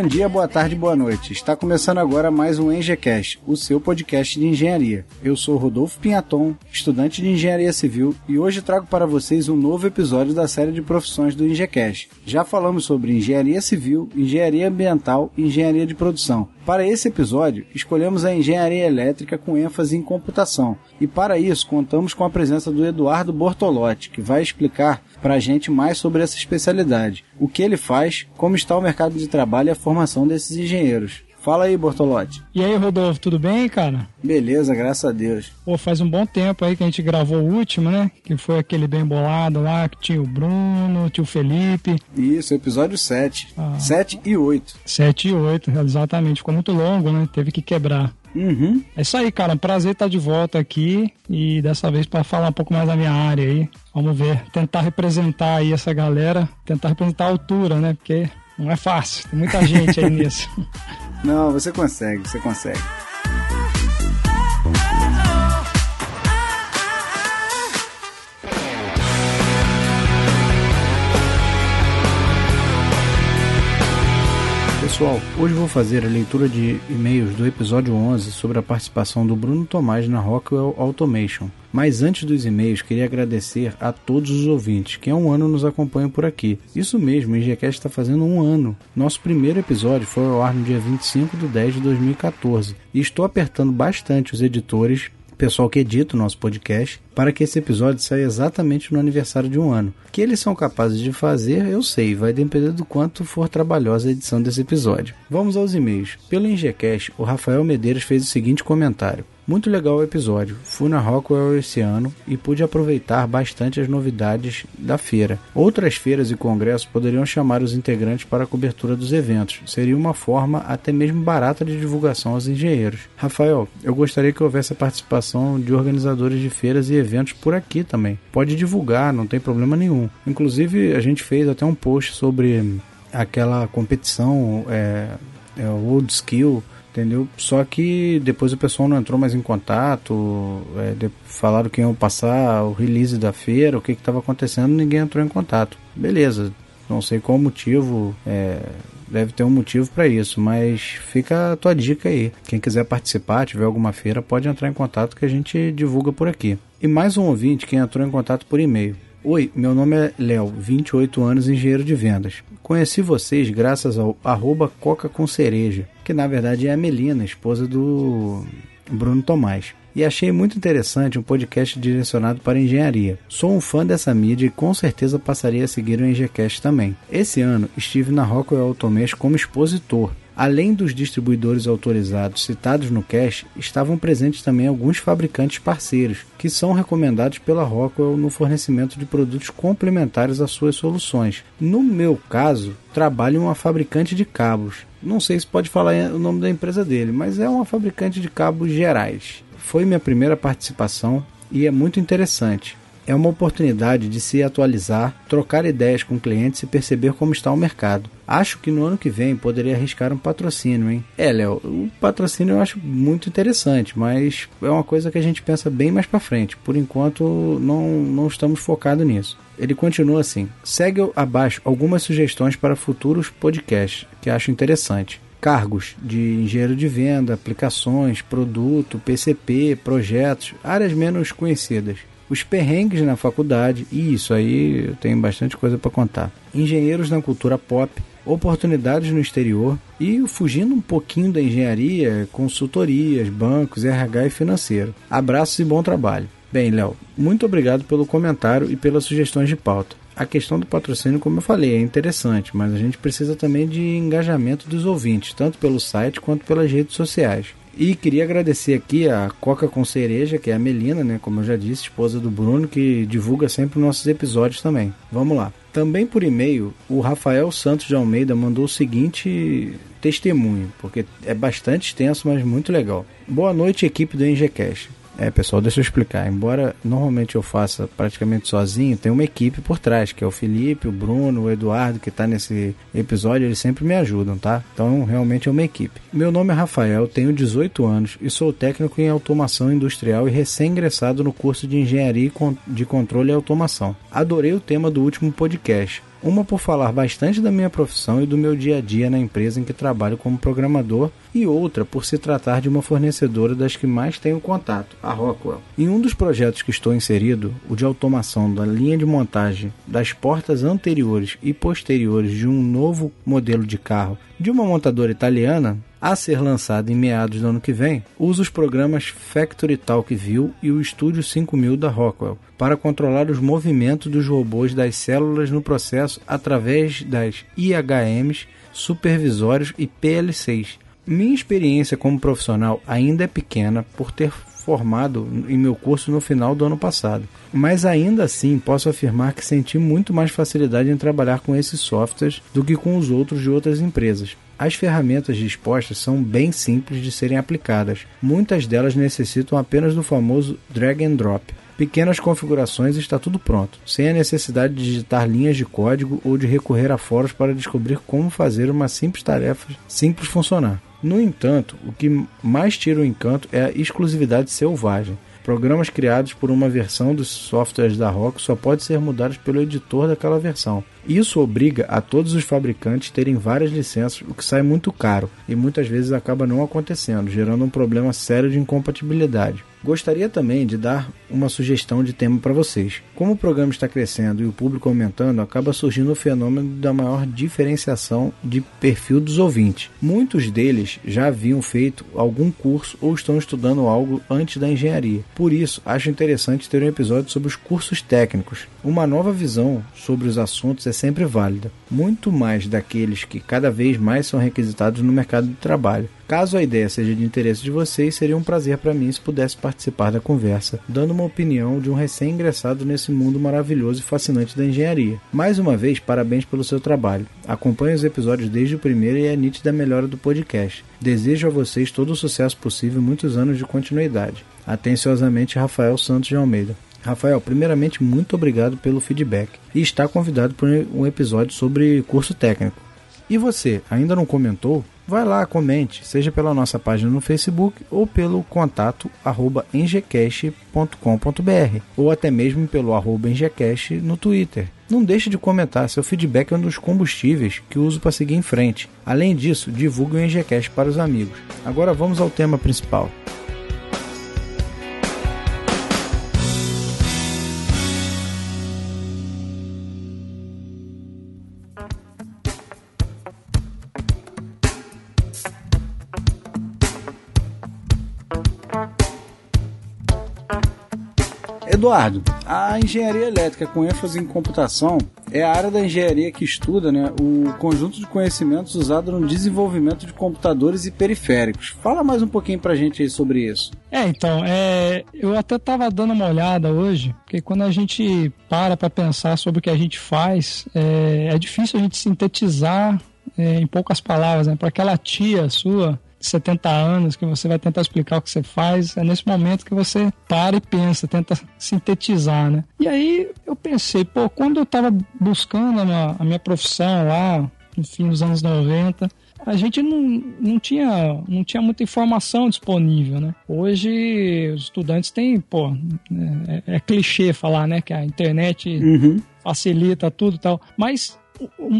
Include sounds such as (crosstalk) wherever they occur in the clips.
Bom dia, boa tarde, boa noite. Está começando agora mais um EngCast, o seu podcast de engenharia. Eu sou Rodolfo Pinhaton, estudante de engenharia civil, e hoje trago para vocês um novo episódio da série de profissões do EngCast. Já falamos sobre engenharia civil, engenharia ambiental e engenharia de produção. Para esse episódio, escolhemos a engenharia elétrica com ênfase em computação. E para isso, contamos com a presença do Eduardo Bortolotti, que vai explicar para a gente mais sobre essa especialidade, o que ele faz, como está o mercado de trabalho e a formação desses engenheiros. Fala aí, Bortolotti. E aí, Rodolfo, tudo bem, cara? Beleza, graças a Deus. Pô, faz um bom tempo aí que a gente gravou o último, né? Que foi aquele bem bolado lá, que tinha o Bruno, tinha o Felipe. Isso, episódio 7. Ah. 7 e 8. 7 e 8, exatamente. Ficou muito longo, né? Teve que quebrar. Uhum. É isso aí, cara. Prazer estar de volta aqui e dessa vez para falar um pouco mais da minha área aí. Vamos ver, tentar representar aí essa galera, tentar representar a altura, né? Porque não é fácil, tem muita gente aí (laughs) nisso. Não, você consegue, você consegue. Pessoal, hoje vou fazer a leitura de e-mails do episódio 11 sobre a participação do Bruno Tomás na Rockwell Automation. Mas antes dos e-mails, queria agradecer a todos os ouvintes que há um ano nos acompanham por aqui. Isso mesmo, o IGCast está fazendo um ano. Nosso primeiro episódio foi ao ar no dia 25 de 10 de 2014 e estou apertando bastante os editores pessoal que edita o nosso podcast, para que esse episódio saia exatamente no aniversário de um ano. Que eles são capazes de fazer, eu sei, vai depender do quanto for trabalhosa a edição desse episódio. Vamos aos e-mails. Pelo IngeCast, o Rafael Medeiros fez o seguinte comentário. Muito legal o episódio. Fui na Rockwell esse ano e pude aproveitar bastante as novidades da feira. Outras feiras e congressos poderiam chamar os integrantes para a cobertura dos eventos. Seria uma forma até mesmo barata de divulgação aos engenheiros. Rafael, eu gostaria que houvesse a participação de organizadores de feiras e eventos por aqui também. Pode divulgar, não tem problema nenhum. Inclusive, a gente fez até um post sobre aquela competição é, é, Old Skill entendeu? Só que depois o pessoal não entrou mais em contato, é, de, falaram que iam passar o release da feira, o que estava acontecendo, ninguém entrou em contato. Beleza, não sei qual motivo, é, deve ter um motivo para isso, mas fica a tua dica aí. Quem quiser participar, tiver alguma feira, pode entrar em contato que a gente divulga por aqui. E mais um ouvinte que entrou em contato por e-mail. Oi, meu nome é Léo, 28 anos, engenheiro de vendas. Conheci vocês graças ao arroba Coca com Cereja, que na verdade é a Melina, esposa do Bruno Tomás. E achei muito interessante um podcast direcionado para engenharia. Sou um fã dessa mídia e com certeza passaria a seguir o EngCast também. Esse ano estive na Rockwell Automation como expositor Além dos distribuidores autorizados citados no cache, estavam presentes também alguns fabricantes parceiros, que são recomendados pela Rockwell no fornecimento de produtos complementares às suas soluções. No meu caso, trabalho uma fabricante de cabos. Não sei se pode falar o nome da empresa dele, mas é uma fabricante de cabos gerais. Foi minha primeira participação e é muito interessante é uma oportunidade de se atualizar, trocar ideias com clientes e perceber como está o mercado. Acho que no ano que vem poderia arriscar um patrocínio, hein? É, Léo, o patrocínio eu acho muito interessante, mas é uma coisa que a gente pensa bem mais para frente. Por enquanto, não, não estamos focados nisso. Ele continua assim: segue abaixo algumas sugestões para futuros podcasts que acho interessante cargos de engenheiro de venda, aplicações, produto, PCP, projetos, áreas menos conhecidas os perrengues na faculdade, e isso aí eu tenho bastante coisa para contar. Engenheiros na cultura pop, oportunidades no exterior e fugindo um pouquinho da engenharia, consultorias, bancos, RH e financeiro. Abraços e bom trabalho. Bem, Léo, muito obrigado pelo comentário e pelas sugestões de pauta. A questão do patrocínio, como eu falei, é interessante, mas a gente precisa também de engajamento dos ouvintes, tanto pelo site quanto pelas redes sociais. E queria agradecer aqui a Coca com Cereja, que é a Melina, né? Como eu já disse, esposa do Bruno, que divulga sempre os nossos episódios também. Vamos lá. Também por e-mail, o Rafael Santos de Almeida mandou o seguinte testemunho, porque é bastante extenso, mas muito legal. Boa noite, equipe do NGCast. É, pessoal, deixa eu explicar. Embora normalmente eu faça praticamente sozinho, tem uma equipe por trás, que é o Felipe, o Bruno, o Eduardo, que está nesse episódio, eles sempre me ajudam, tá? Então, realmente é uma equipe. Meu nome é Rafael, tenho 18 anos e sou técnico em automação industrial e recém-ingressado no curso de Engenharia de Controle e Automação. Adorei o tema do último podcast. Uma por falar bastante da minha profissão e do meu dia a dia na empresa em que trabalho como programador, e outra por se tratar de uma fornecedora das que mais tenho contato, a Rockwell. Em um dos projetos que estou inserido, o de automação da linha de montagem das portas anteriores e posteriores de um novo modelo de carro de uma montadora italiana, a ser lançado em meados do ano que vem, usa os programas Factory Talk View e o Studio 5000 da Rockwell para controlar os movimentos dos robôs das células no processo através das IHMs, supervisórios e PLCs. Minha experiência como profissional ainda é pequena por ter formado em meu curso no final do ano passado, mas ainda assim posso afirmar que senti muito mais facilidade em trabalhar com esses softwares do que com os outros de outras empresas. As ferramentas dispostas são bem simples de serem aplicadas. Muitas delas necessitam apenas do famoso drag and drop. Pequenas configurações e está tudo pronto, sem a necessidade de digitar linhas de código ou de recorrer a fóruns para descobrir como fazer uma simples tarefa simples funcionar. No entanto, o que mais tira o encanto é a exclusividade selvagem. Programas criados por uma versão dos softwares da Rock só podem ser mudados pelo editor daquela versão. Isso obriga a todos os fabricantes terem várias licenças, o que sai muito caro e muitas vezes acaba não acontecendo, gerando um problema sério de incompatibilidade. Gostaria também de dar uma sugestão de tema para vocês. Como o programa está crescendo e o público aumentando, acaba surgindo o fenômeno da maior diferenciação de perfil dos ouvintes. Muitos deles já haviam feito algum curso ou estão estudando algo antes da engenharia. Por isso, acho interessante ter um episódio sobre os cursos técnicos. Uma nova visão sobre os assuntos é sempre válida, muito mais daqueles que cada vez mais são requisitados no mercado de trabalho. Caso a ideia seja de interesse de vocês, seria um prazer para mim se pudesse participar da conversa, dando uma opinião de um recém-ingressado nesse mundo maravilhoso e fascinante da engenharia. Mais uma vez, parabéns pelo seu trabalho. Acompanhe os episódios desde o primeiro e é nítida melhora do podcast. Desejo a vocês todo o sucesso possível e muitos anos de continuidade. Atenciosamente, Rafael Santos de Almeida. Rafael, primeiramente, muito obrigado pelo feedback e está convidado para um episódio sobre curso técnico. E você, ainda não comentou? vai lá, comente, seja pela nossa página no Facebook ou pelo contato arroba ou até mesmo pelo arroba no Twitter. Não deixe de comentar, seu feedback é um dos combustíveis que uso para seguir em frente. Além disso, divulgue o Engcast para os amigos. Agora vamos ao tema principal. Eduardo, a engenharia elétrica com ênfase em computação é a área da engenharia que estuda né, o conjunto de conhecimentos usado no desenvolvimento de computadores e periféricos. Fala mais um pouquinho pra gente aí sobre isso. É, então, é, eu até estava dando uma olhada hoje, porque quando a gente para para pensar sobre o que a gente faz, é, é difícil a gente sintetizar é, em poucas palavras, né? Para aquela tia sua 70 anos, que você vai tentar explicar o que você faz, é nesse momento que você para e pensa, tenta sintetizar, né? E aí eu pensei, pô, quando eu estava buscando a minha, a minha profissão lá, no fim dos anos 90, a gente não, não, tinha, não tinha muita informação disponível, né? Hoje os estudantes têm, pô, é, é clichê falar, né? Que a internet uhum. facilita tudo e tal, mas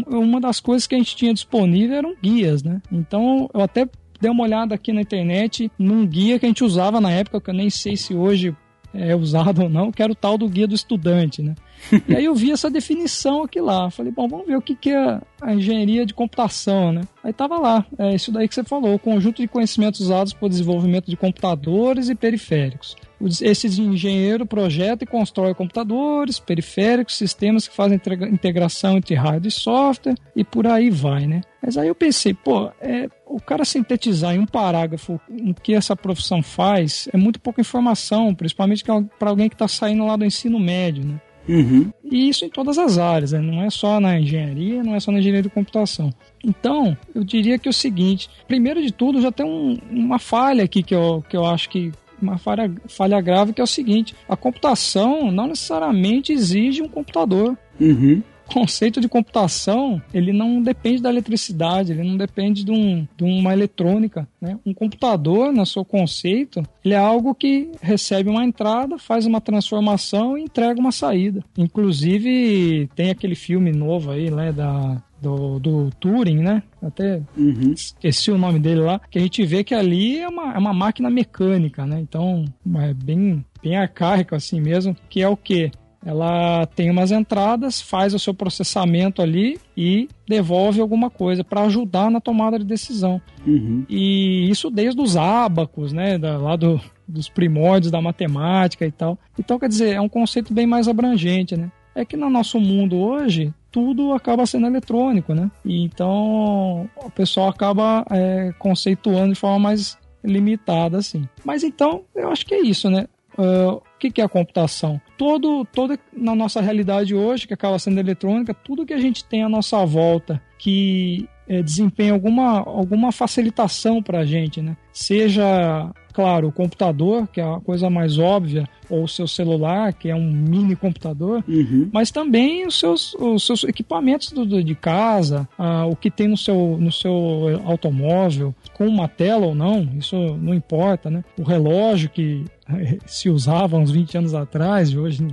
uma das coisas que a gente tinha disponível eram guias, né? Então eu até dei uma olhada aqui na internet num guia que a gente usava na época, que eu nem sei se hoje é usado ou não, que era o tal do guia do estudante, né? (laughs) e aí eu vi essa definição aqui lá. Falei, bom, vamos ver o que, que é a engenharia de computação, né? Aí tava lá, é isso daí que você falou, o conjunto de conhecimentos usados para o desenvolvimento de computadores e periféricos. Esse engenheiro projeta e constrói computadores, periféricos, sistemas que fazem integração entre hardware e software e por aí vai, né? Mas aí eu pensei, pô, é, o cara sintetizar em um parágrafo o que essa profissão faz é muito pouca informação, principalmente para alguém que está saindo lá do ensino médio, né? Uhum. E isso em todas as áreas, né? não é só na engenharia, não é só na engenharia de computação. Então, eu diria que é o seguinte: primeiro de tudo, já tem um, uma falha aqui que eu, que eu acho que uma falha, falha grave que é o seguinte: a computação não necessariamente exige um computador. Uhum conceito de computação, ele não depende da eletricidade, ele não depende de, um, de uma eletrônica. Né? Um computador, no seu conceito, ele é algo que recebe uma entrada, faz uma transformação e entrega uma saída. Inclusive, tem aquele filme novo aí, né, da, do, do Turing, né? Até uhum. esqueci o nome dele lá, que a gente vê que ali é uma, é uma máquina mecânica, né? Então, é bem, bem arcaico assim mesmo, que é o que? Ela tem umas entradas, faz o seu processamento ali e devolve alguma coisa para ajudar na tomada de decisão. Uhum. E isso desde os ábacos, né, da, lá do, dos primórdios da matemática e tal. Então, quer dizer, é um conceito bem mais abrangente, né? É que no nosso mundo hoje, tudo acaba sendo eletrônico, né? E então, o pessoal acaba é, conceituando de forma mais limitada, assim. Mas então, eu acho que é isso, né? Uh, o que, que é a computação? Todo, toda na nossa realidade hoje, que acaba sendo eletrônica, tudo que a gente tem à nossa volta que é, desempenha alguma, alguma facilitação para a gente, né? Seja, claro, o computador, que é a coisa mais óbvia, ou o seu celular, que é um mini computador, uhum. mas também os seus, os seus equipamentos do, do de casa, ah, o que tem no seu, no seu automóvel, com uma tela ou não, isso não importa, né? O relógio que se usava uns 20 anos atrás, e hoje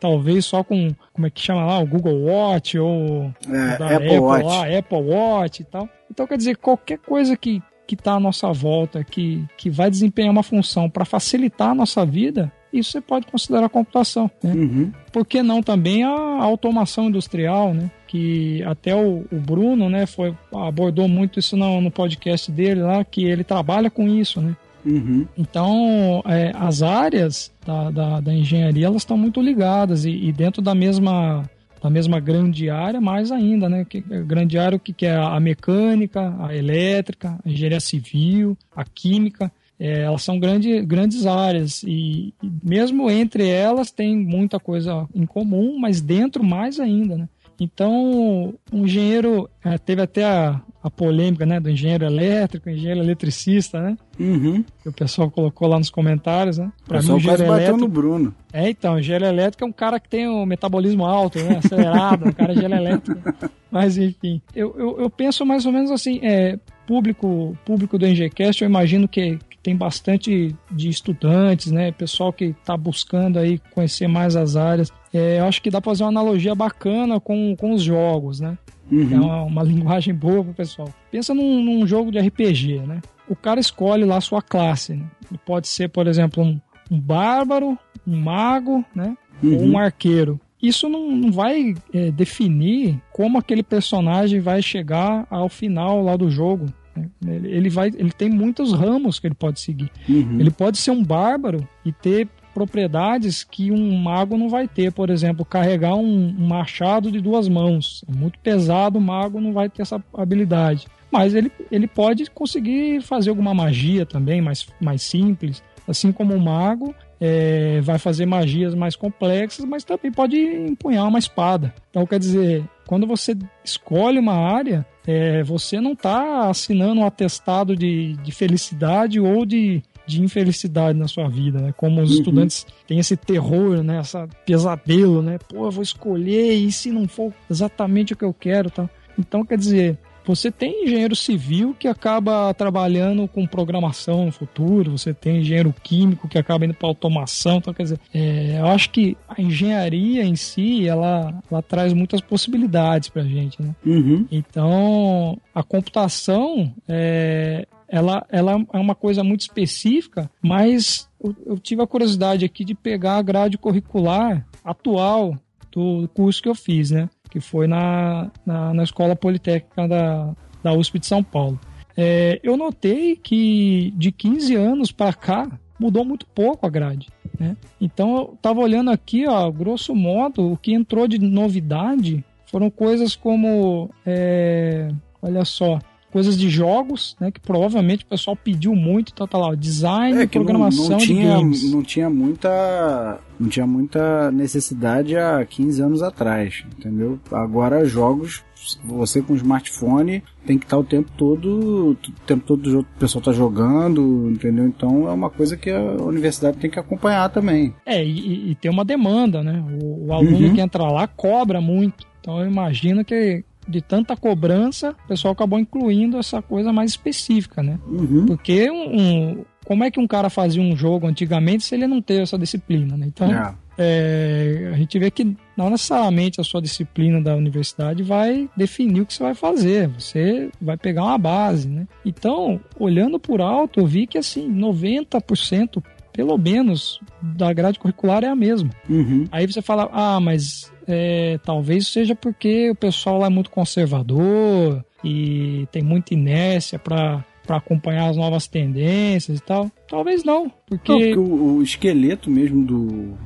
talvez só com, como é que chama lá, o Google Watch ou é, da Apple, Apple Watch. Lá, Apple Watch e tal. Então, quer dizer, qualquer coisa que que está à nossa volta, que, que vai desempenhar uma função para facilitar a nossa vida, isso você pode considerar computação. Né? Uhum. Por que não também a automação industrial, né? que até o, o, Bruno né, foi, abordou muito isso no, no podcast dele lá, que ele trabalha com isso, né? Uhum. Então, é, as áreas da, da, da, engenharia elas estão muito ligadas e, e, dentro da mesma da mesma grande área, mais ainda, né? Que, grande área o que, que é a mecânica, a elétrica, a engenharia civil, a química. É, elas são grande, grandes áreas e, e, mesmo entre elas tem muita coisa em comum, mas dentro mais ainda, né? Então, o engenheiro é, teve até a, a polêmica né, do engenheiro elétrico, engenheiro eletricista, né? Uhum. Que o pessoal colocou lá nos comentários, né? Pra o pessoal mim, quase elétrico... bateu no Bruno. É, então, engenheiro elétrico é um cara que tem o um metabolismo alto, né? Acelerado, um cara engenheiro elétrico. Mas, enfim, eu, eu, eu, penso mais ou menos assim, é, público, público do NGCast, eu imagino que, que tem bastante de estudantes, né? Pessoal que está buscando aí conhecer mais as áreas. É, eu acho que dá para fazer uma analogia bacana com, com os jogos, né? Uhum. É uma, uma, (laughs) linguagem boa pro pessoal. Pensa num, num, jogo de RPG, né? O cara escolhe lá a sua classe. Né? Ele pode ser, por exemplo, um, um bárbaro, um mago, né? Uhum. Ou um arqueiro. Isso não, não vai é, definir como aquele personagem vai chegar ao final lá do jogo. Né? Ele, ele, vai, ele tem muitos ramos que ele pode seguir. Uhum. Ele pode ser um bárbaro e ter propriedades que um mago não vai ter. Por exemplo, carregar um, machado de duas mãos. É muito pesado, o mago não vai ter essa habilidade. Mas ele, ele pode conseguir fazer alguma magia também, mais, mais simples. Assim como o mago é, vai fazer magias mais complexas, mas também pode empunhar uma espada. Então, quer dizer, quando você escolhe uma área, é, você não está assinando um atestado de, de felicidade ou de de infelicidade na sua vida, né? Como os uhum. estudantes têm esse terror, né? Essa pesadelo, né? Pô, eu vou escolher e se não for exatamente o que eu quero, tá? Então, quer dizer, você tem engenheiro civil que acaba trabalhando com programação no futuro, você tem engenheiro químico que acaba indo para automação, então quer dizer, é, eu acho que a engenharia em si ela, ela traz muitas possibilidades para a gente, né? Uhum. Então a computação é, ela, ela é uma coisa muito específica, mas eu, eu tive a curiosidade aqui de pegar a grade curricular atual do curso que eu fiz, né? Que foi na, na, na Escola Politécnica da, da USP de São Paulo. É, eu notei que de 15 anos para cá mudou muito pouco a grade. Né? Então eu estava olhando aqui, ó, grosso modo, o que entrou de novidade foram coisas como, é, olha só, coisas de jogos, né? Que provavelmente o pessoal pediu muito, então tá lá, design, É, programação não, não tinha, games. não tinha muita não tinha muita necessidade há 15 anos atrás, entendeu? Agora jogos você com smartphone tem que estar o tempo todo, o tempo todo o pessoal tá jogando, entendeu? Então é uma coisa que a universidade tem que acompanhar também. É, e, e tem uma demanda, né? O, o aluno Uhum. que entra lá cobra muito. Então eu imagino que de tanta cobrança, o pessoal acabou incluindo essa coisa mais específica, né? Uhum. Porque um, um- como é que um cara fazia um jogo antigamente se ele não teve essa disciplina, né? Então, É. é, a gente vê que não necessariamente a sua disciplina da universidade vai definir o que você vai fazer. Você vai pegar uma base, né? Então, olhando por alto, eu vi que assim, 90% pelo menos da grade curricular é a mesma. Uhum. Aí você fala, ah, mas é, talvez seja porque o pessoal lá é muito conservador e tem muita inércia para para acompanhar as novas tendências e tal. Talvez não, porque, Não, porque o, o esqueleto mesmo do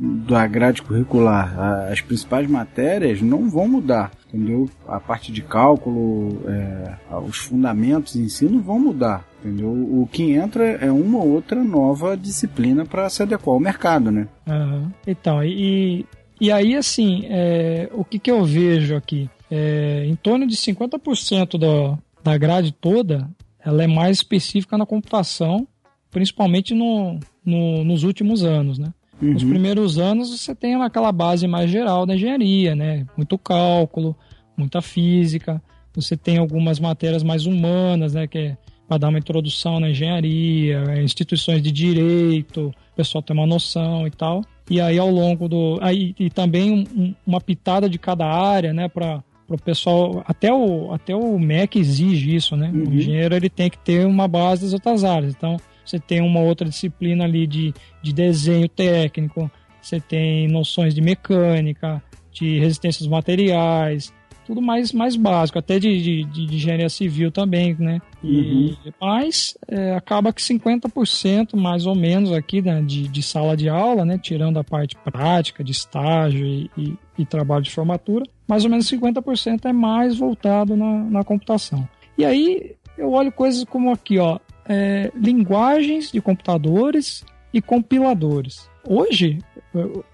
da grade curricular, as principais matérias não vão mudar, entendeu? A parte de cálculo, é, os fundamentos em si não vão mudar, entendeu? O que entra é uma ou outra nova disciplina para se adequar ao mercado, né? Aham. Então, e, e aí, assim, é, o que, que eu vejo aqui? É, em torno de 50% da, da grade toda, ela é mais específica na computação, principalmente no, no- nos últimos anos, né? Nos Uhum. primeiros anos você tem aquela base mais geral da engenharia, né? Muito cálculo, muita física, você tem algumas matérias mais humanas, né? Que é para dar uma introdução na engenharia, é, instituições de direito, o pessoal tem uma noção e tal. E aí ao longo do. Aí, e também um- um- uma pitada de cada área, né? Para o pessoal. Até o, até o MEC exige isso, né? Uhum. O engenheiro ele tem que ter uma base das outras áreas. Então você tem uma outra disciplina ali de, de desenho técnico, você tem noções de mecânica, de resistências materiais, tudo mais, mais básico, até de, de, de- de engenharia civil também, né? E, Mas é, acaba que 50% mais ou menos aqui né, de, de sala de aula, né? Tirando a parte prática, de estágio e, e- e trabalho de formatura, mais ou menos 50% é mais voltado na, na computação. E aí eu olho coisas como aqui, ó, é, linguagens de computadores e compiladores. Hoje,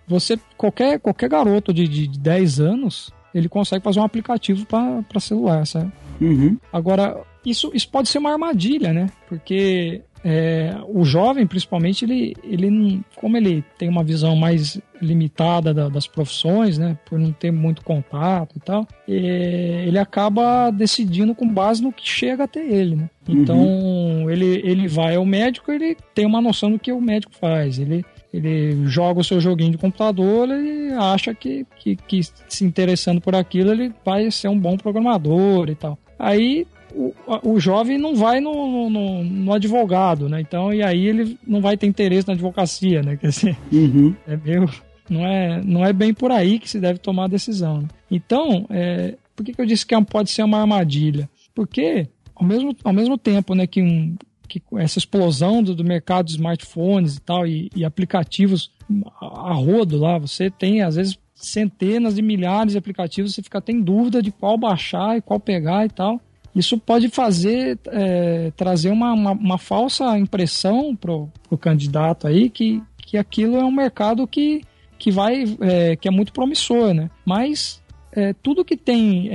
você qualquer, qualquer garoto de, de 10 anos, ele consegue fazer um aplicativo para celular, sabe? Uhum. Agora, isso, isso pode ser uma armadilha, né? Porque é, o jovem, principalmente, ele, ele como ele tem uma visão mais limitada da- das profissões, né? Por não ter muito contato e tal, é, ele acaba decidindo com base no que chega até ele, né? Então, ele, ele vai ao médico, ele tem uma noção do que o médico faz. Ele, ele joga o seu joguinho de computador e acha que, que, que se interessando por aquilo, ele vai ser um bom programador e tal. Aí o, o jovem não vai no, no, no advogado, né? Então, e aí ele não vai ter interesse na advocacia, né? Quer dizer, Uhum. (laughs) é meio. Não é, não é bem por aí que se deve tomar a decisão. né? Então, é, por que, que eu disse que é pode ser uma armadilha? Porque, ao mesmo, ao mesmo tempo né, que, um, que essa explosão do, do mercado de smartphones e tal, e, e aplicativos a, rodo lá, você tem, às vezes, centenas de milhares de aplicativos, você fica até em dúvida de qual baixar e qual pegar e tal. Isso pode fazer, é, trazer uma, uma, uma falsa impressão pro, pro candidato aí que, que aquilo é um mercado que, que vai, é, que é muito promissor, né? Mas é, tudo que tem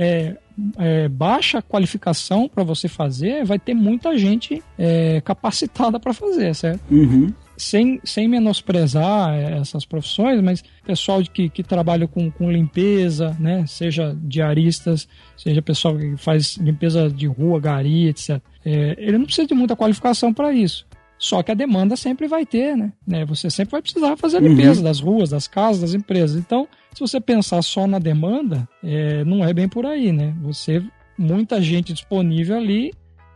é, é, baixa qualificação para você fazer, vai ter muita gente é, capacitada para fazer, certo? Uhum. sem, sem menosprezar eh, essas profissões, mas pessoal que, que trabalha com, com limpeza, né? Seja diaristas, seja pessoal que faz limpeza de rua, gari, etc. Eh, ele não precisa de muita qualificação para isso. Só que a demanda sempre vai ter, né? né? Você sempre vai precisar fazer a limpeza das ruas, das casas, das empresas. Então, se você pensar só na demanda, eh, não é bem por aí, né? Você, muita gente disponível ali,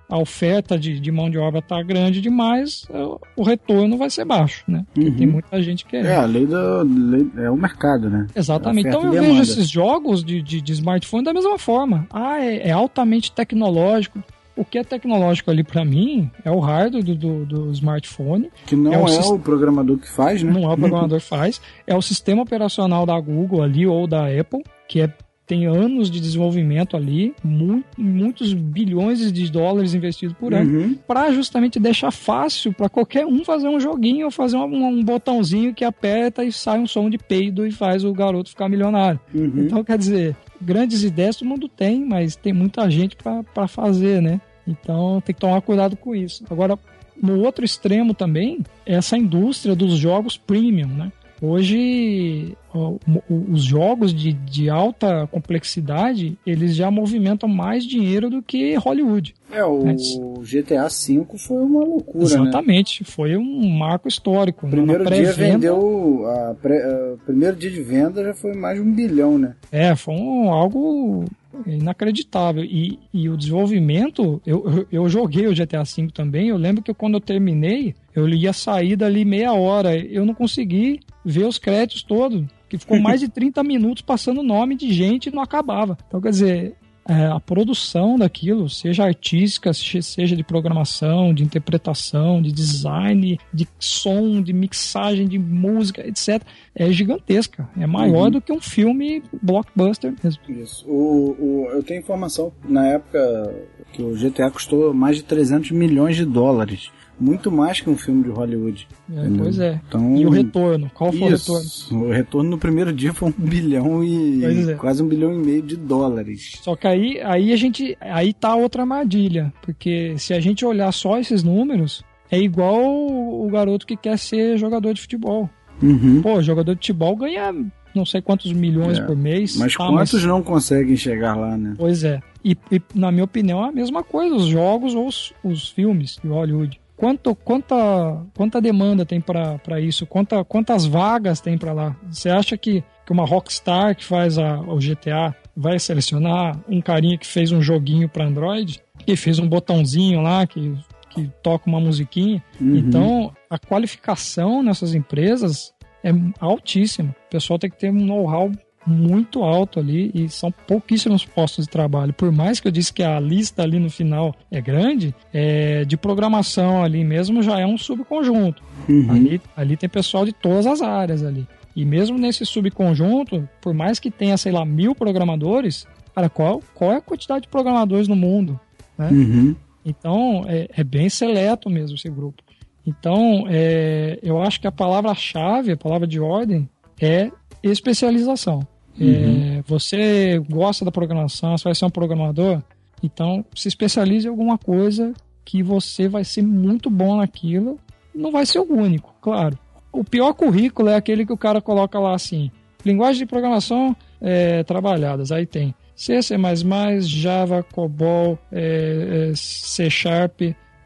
a oferta de, de mão de obra está grande demais, eh, o retorno vai ser baixo, né? Porque Uhum. tem muita gente querendo. É, a lei da. lei- é o mercado, né? Exatamente. Oferta Então eu vejo esses jogos de, de, de smartphone da mesma forma. Ah, é, é altamente tecnológico. O que é tecnológico ali para mim é o hardware do, do, do smartphone, Que não É é, o o, sis- programador que faz, né? não é o programador que faz, é o sistema operacional da Google ali ou da Apple, que é tem anos de desenvolvimento ali, muito, muitos bilhões de dólares investidos por ano, Uhum. para justamente deixar fácil para qualquer um fazer um joguinho ou fazer um, um botãozinho que aperta e sai um som de peido e faz o garoto ficar milionário. Uhum. Então, quer dizer, grandes ideias todo mundo tem, mas tem muita gente para fazer, né? Então tem que tomar cuidado com isso. Agora, no outro extremo também, é essa indústria dos jogos premium, né? Hoje, os jogos de, de alta complexidade, eles já movimentam mais dinheiro do que Hollywood. É, o GTA V foi uma loucura, né? Exatamente. Foi um marco histórico. O né? primeiro dia vendeu. A pré- a- o primeiro dia de venda já foi mais de um bilhão, né? É, foi um- algo inacreditável. E, e o desenvolvimento, eu, eu, eu joguei o GTA V também. Eu lembro que quando eu terminei, eu ia sair dali meia hora. Eu não consegui ver os créditos todos. Que ficou (laughs) mais de 30 minutos passando nome de gente e não acabava. Então, quer dizer, é, a produção daquilo, seja artística, se- seja de programação, de interpretação, de design, de som, de mixagem, de música, etc., é gigantesca. É maior Uhum. do que um filme blockbuster mesmo. Isso. O, o, eu tenho informação, na época que o GTA custou mais de 300 milhões de dólares. Muito mais que um filme de Hollywood. É, pois é. Então, E o retorno? Qual foi Isso. o retorno? O retorno no primeiro dia foi um (laughs) bilhão e é. quase um bilhão e meio de dólares. Só que aí, aí a gente. Aí tá outra armadilha. Porque se a gente olhar só esses números, é igual o garoto que quer ser jogador de futebol. Uhum. Pô, jogador de futebol ganha não sei quantos milhões É, por mês. Mas tá, quantos não conseguem chegar lá, né? Pois é. E, e, na minha opinião é a mesma coisa, os jogos ou os, os filmes de Hollywood. Quanto, quanta, quanta demanda tem para isso? Quanta, quantas vagas tem para lá? Você acha que, que uma Rockstar que faz a, o GTA vai selecionar um carinha que fez um joguinho para Android, que fez um botãozinho lá que, que toca uma musiquinha? Uhum. Então, a qualificação nessas empresas é altíssima. O pessoal tem que ter um know-how muito alto ali e são pouquíssimos postos de trabalho. Por mais que eu disse que a lista ali no final é grande, é, de programação ali mesmo já é um subconjunto. Uhum. Ali, ali tem pessoal de todas as áreas ali. E mesmo nesse subconjunto, por mais que tenha, sei lá, mil programadores, cara, qual, qual é a quantidade de programadores no mundo? Né? Uhum. Então, é, é bem seleto mesmo esse grupo. Então, é, eu acho que a palavra-chave, a palavra de ordem, é especialização. É, você gosta da programação, você vai ser um programador, então se especialize em alguma coisa que você vai ser muito bom naquilo. Não vai ser o único, claro. O pior currículo é aquele que o cara coloca lá assim: linguagem de programação é, trabalhadas. Aí tem C, C, Java, COBOL, é, é, C Sharp,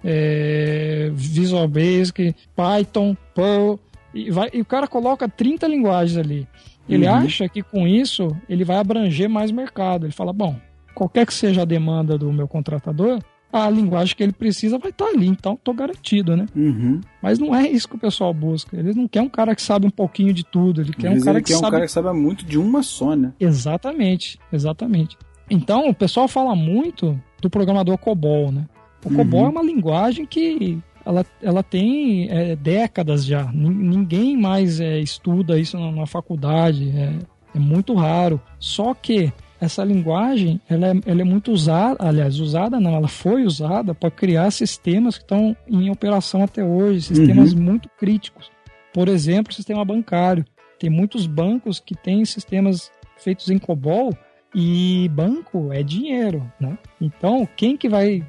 é, Visual Basic, Python, Perl. E, vai, e o cara coloca 30 linguagens ali. Ele Uhum. acha que com isso ele vai abranger mais mercado. Ele fala: bom, qualquer que seja a demanda do meu contratador, a linguagem que ele precisa vai estar ali, então estou garantido, né? Uhum. Mas não é isso que o pessoal busca. Eles não querem um cara que sabe um pouquinho de tudo, ele quer Às um cara ele que quer um sabe cara que sabe muito de uma só, né? Exatamente, exatamente. Então, o pessoal fala muito do programador COBOL, né? O COBOL Uhum. é uma linguagem que ela, ela tem é, décadas já. Nin- Ninguém mais é, estuda isso na, na faculdade. É, é muito raro. Só que essa linguagem, ela é, ela é muito usada, aliás, usada não, ela foi usada para criar sistemas que estão em operação até hoje, sistemas muito críticos. Por exemplo, o sistema bancário. Tem muitos bancos que têm sistemas feitos em COBOL e banco é dinheiro, né? Então, quem que vai,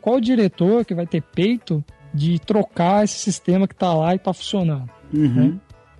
qual o diretor que vai ter peito de trocar esse sistema que está lá e está funcionando? Uhum.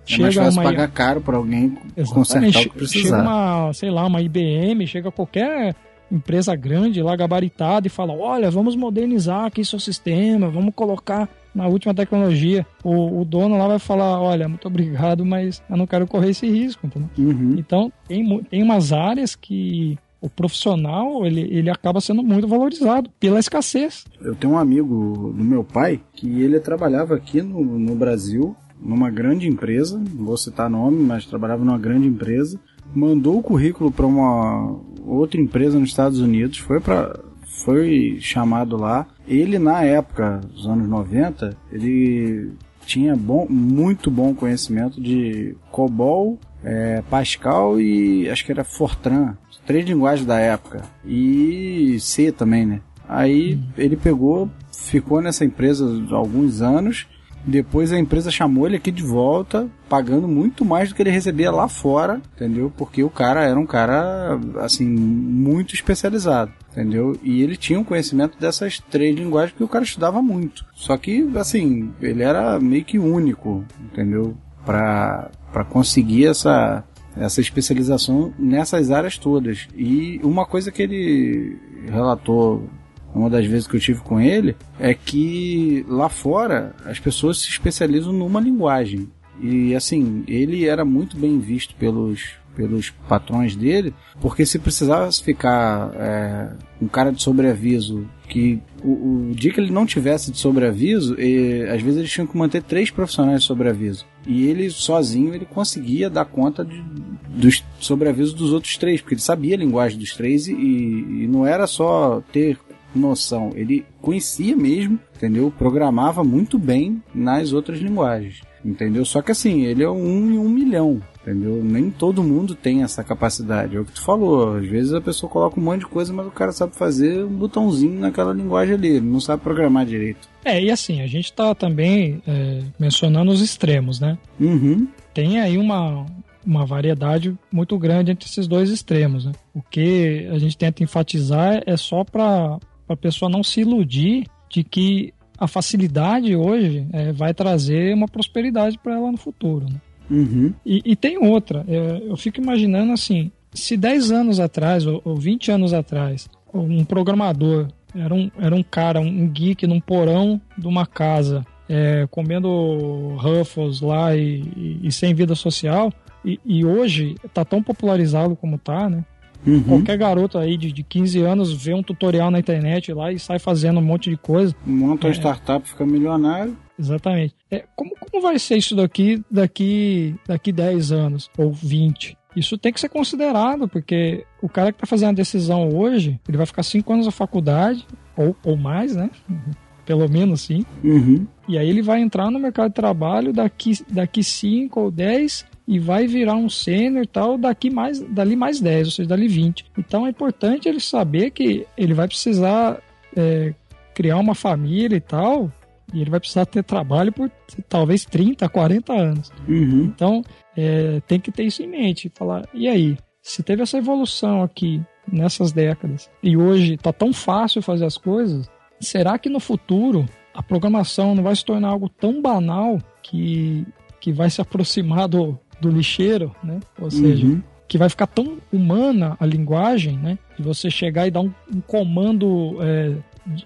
É mais fácil pagar caro para alguém consertar o que Chega precisar. uma, sei lá, uma IBM, chega qualquer empresa grande lá gabaritada e fala: olha, vamos modernizar aqui seu sistema, vamos colocar na última tecnologia. O, o dono lá vai falar: olha, muito obrigado, mas eu não quero correr esse risco? Uhum. Então, tem, tem umas áreas que o profissional ele, ele acaba sendo muito valorizado pela escassez. Eu tenho um amigo do meu pai que ele trabalhava aqui no, no Brasil, numa grande empresa, não vou citar nome, mas trabalhava numa grande empresa. Mandou o currículo para uma outra empresa nos Estados Unidos, foi para foi chamado lá. Ele na época, dos anos 90, ele tinha bom, muito bom conhecimento de COBOL, é, Pascal e acho que era Fortran. Três linguagens da época. E C também, né? Aí ele pegou, ficou nessa empresa alguns anos depois a empresa chamou ele aqui de volta, pagando muito mais do que ele recebia lá fora, entendeu? Porque o cara era um cara, assim, muito especializado, entendeu? E ele tinha um conhecimento dessas três linguagens que o cara estudava muito. Só que, assim, ele era meio que único, entendeu? Para conseguir essa, essa especialização nessas áreas todas. E uma coisa que ele relatou uma das vezes que eu tive com ele, é que lá fora as pessoas se especializam numa linguagem. E assim, ele era muito bem visto pelos, pelos patrões dele, porque se precisasse ficar é, um cara de sobreaviso, que o, o, dia que ele não tivesse de sobreaviso, e, às vezes eles tinham que manter três profissionais de sobreaviso. E ele sozinho ele conseguia dar conta de, dos sobreavisos dos outros três, porque ele sabia a linguagem dos três e, e não era só ter noção. Ele conhecia mesmo, entendeu? Programava muito bem nas outras linguagens, entendeu? Só que assim, ele é um em um milhão, entendeu? Nem todo mundo tem essa capacidade. É o que tu falou. Às vezes a pessoa coloca um monte de coisa, mas o cara sabe fazer um botãozinho naquela linguagem ali. Ele não sabe programar direito. É, e assim, a gente está também é, mencionando os extremos, né? Uhum. Tem aí uma, uma variedade muito grande entre esses dois extremos. Né? O que a gente tenta enfatizar é só para a pessoa não se iludir de que a facilidade hoje é, vai trazer uma prosperidade para ela no futuro. Né? Uhum. E, e, tem outra, eu, é, eu, fico imaginando assim, se 10 anos atrás ou, ou 20 anos atrás, um programador era um, era um cara, um geek num porão de uma casa, é, comendo Ruffles lá e, e, e sem vida social, e, e, hoje está tão popularizado como está, né? Uhum. Qualquer garoto aí de, de 15 anos vê um tutorial na internet lá e sai fazendo um monte de coisa. Monta uma é, startup, fica milionário. Exatamente. É, como, como vai ser isso daqui daqui daqui 10 anos ou 20? Isso tem que ser considerado, porque o cara que está fazendo a decisão hoje, ele vai ficar 5 anos na faculdade, ou, ou mais, né? (laughs) Pelo menos sim. Uhum. E aí ele vai entrar no mercado de trabalho daqui 5 daqui cinco ou 10 e vai virar um sênior e tal daqui mais, dali mais 10, ou seja, dali 20. Então é importante ele saber que ele vai precisar é, criar uma família e tal, e ele vai precisar ter trabalho por talvez 30, 40 anos. Uhum. Então é, tem que ter isso em mente, falar, e aí? Se teve essa evolução aqui nessas décadas e hoje está tão fácil fazer as coisas, será que no futuro a programação não vai se tornar algo tão banal que, que vai se aproximar do, do lixeiro, né? Ou seja, uhum. que vai ficar tão humana a linguagem, né? De você chegar e dar um, um comando é,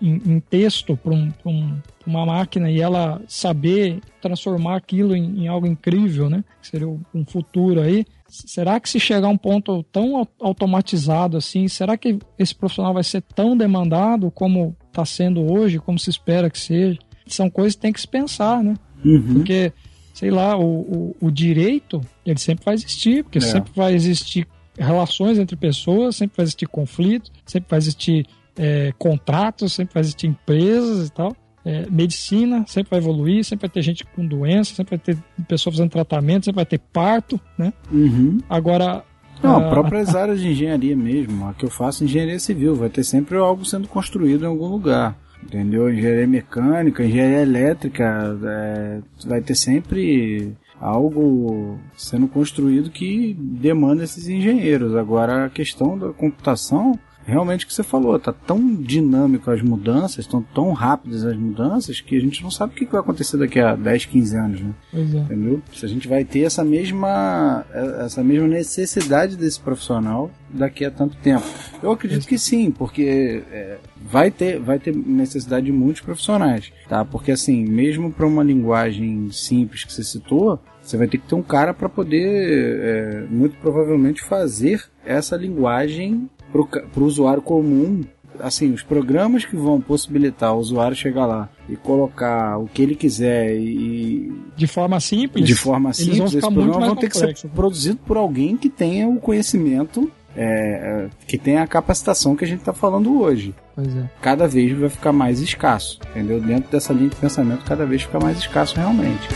em, em, texto para um, um, uma máquina e ela saber transformar aquilo em, em algo incrível, né? Que seria um futuro aí. Será que se chegar a um ponto tão automatizado assim, será que esse profissional vai ser tão demandado como está sendo hoje, como se espera que seja? São coisas que tem que se pensar, né? Uhum. Porque sei lá, o, o, o direito, ele sempre vai existir, porque é. sempre vai existir relações entre pessoas, sempre vai existir conflitos, sempre vai existir é, contratos, sempre vai existir empresas e tal. É, medicina sempre vai evoluir, sempre vai ter gente com doença, sempre vai ter pessoas fazendo tratamento, sempre vai ter parto, né? Uhum. Agora. Não, a, próprias áreas de engenharia mesmo, a que eu faço engenharia civil, vai ter sempre algo sendo construído em algum lugar entendeu? Engenharia mecânica, engenharia elétrica, é, vai ter sempre algo sendo construído que demanda esses engenheiros. Agora a questão da computação realmente o que você falou, tá tão dinâmico as mudanças, estão tão rápidas as mudanças que a gente não sabe o que vai acontecer daqui a 10, 15 anos, né? É. Entendeu? Se a gente vai ter essa mesma essa mesma necessidade desse profissional daqui a tanto tempo. Eu acredito que sim, porque é, vai ter vai ter necessidade de muitos profissionais, tá? Porque assim, mesmo para uma linguagem simples que você citou, você vai ter que ter um cara para poder, é, muito provavelmente, fazer essa linguagem para o usuário comum, assim, os programas que vão possibilitar o usuário chegar lá e colocar o que ele quiser e. De forma simples? De forma simples, esse programa vão ter que ser produzido por alguém que tenha o conhecimento. É, que tenha a capacitação que a gente está falando hoje. É. Cada vez vai ficar mais escasso, entendeu? Dentro dessa linha de pensamento, cada vez fica mais escasso realmente.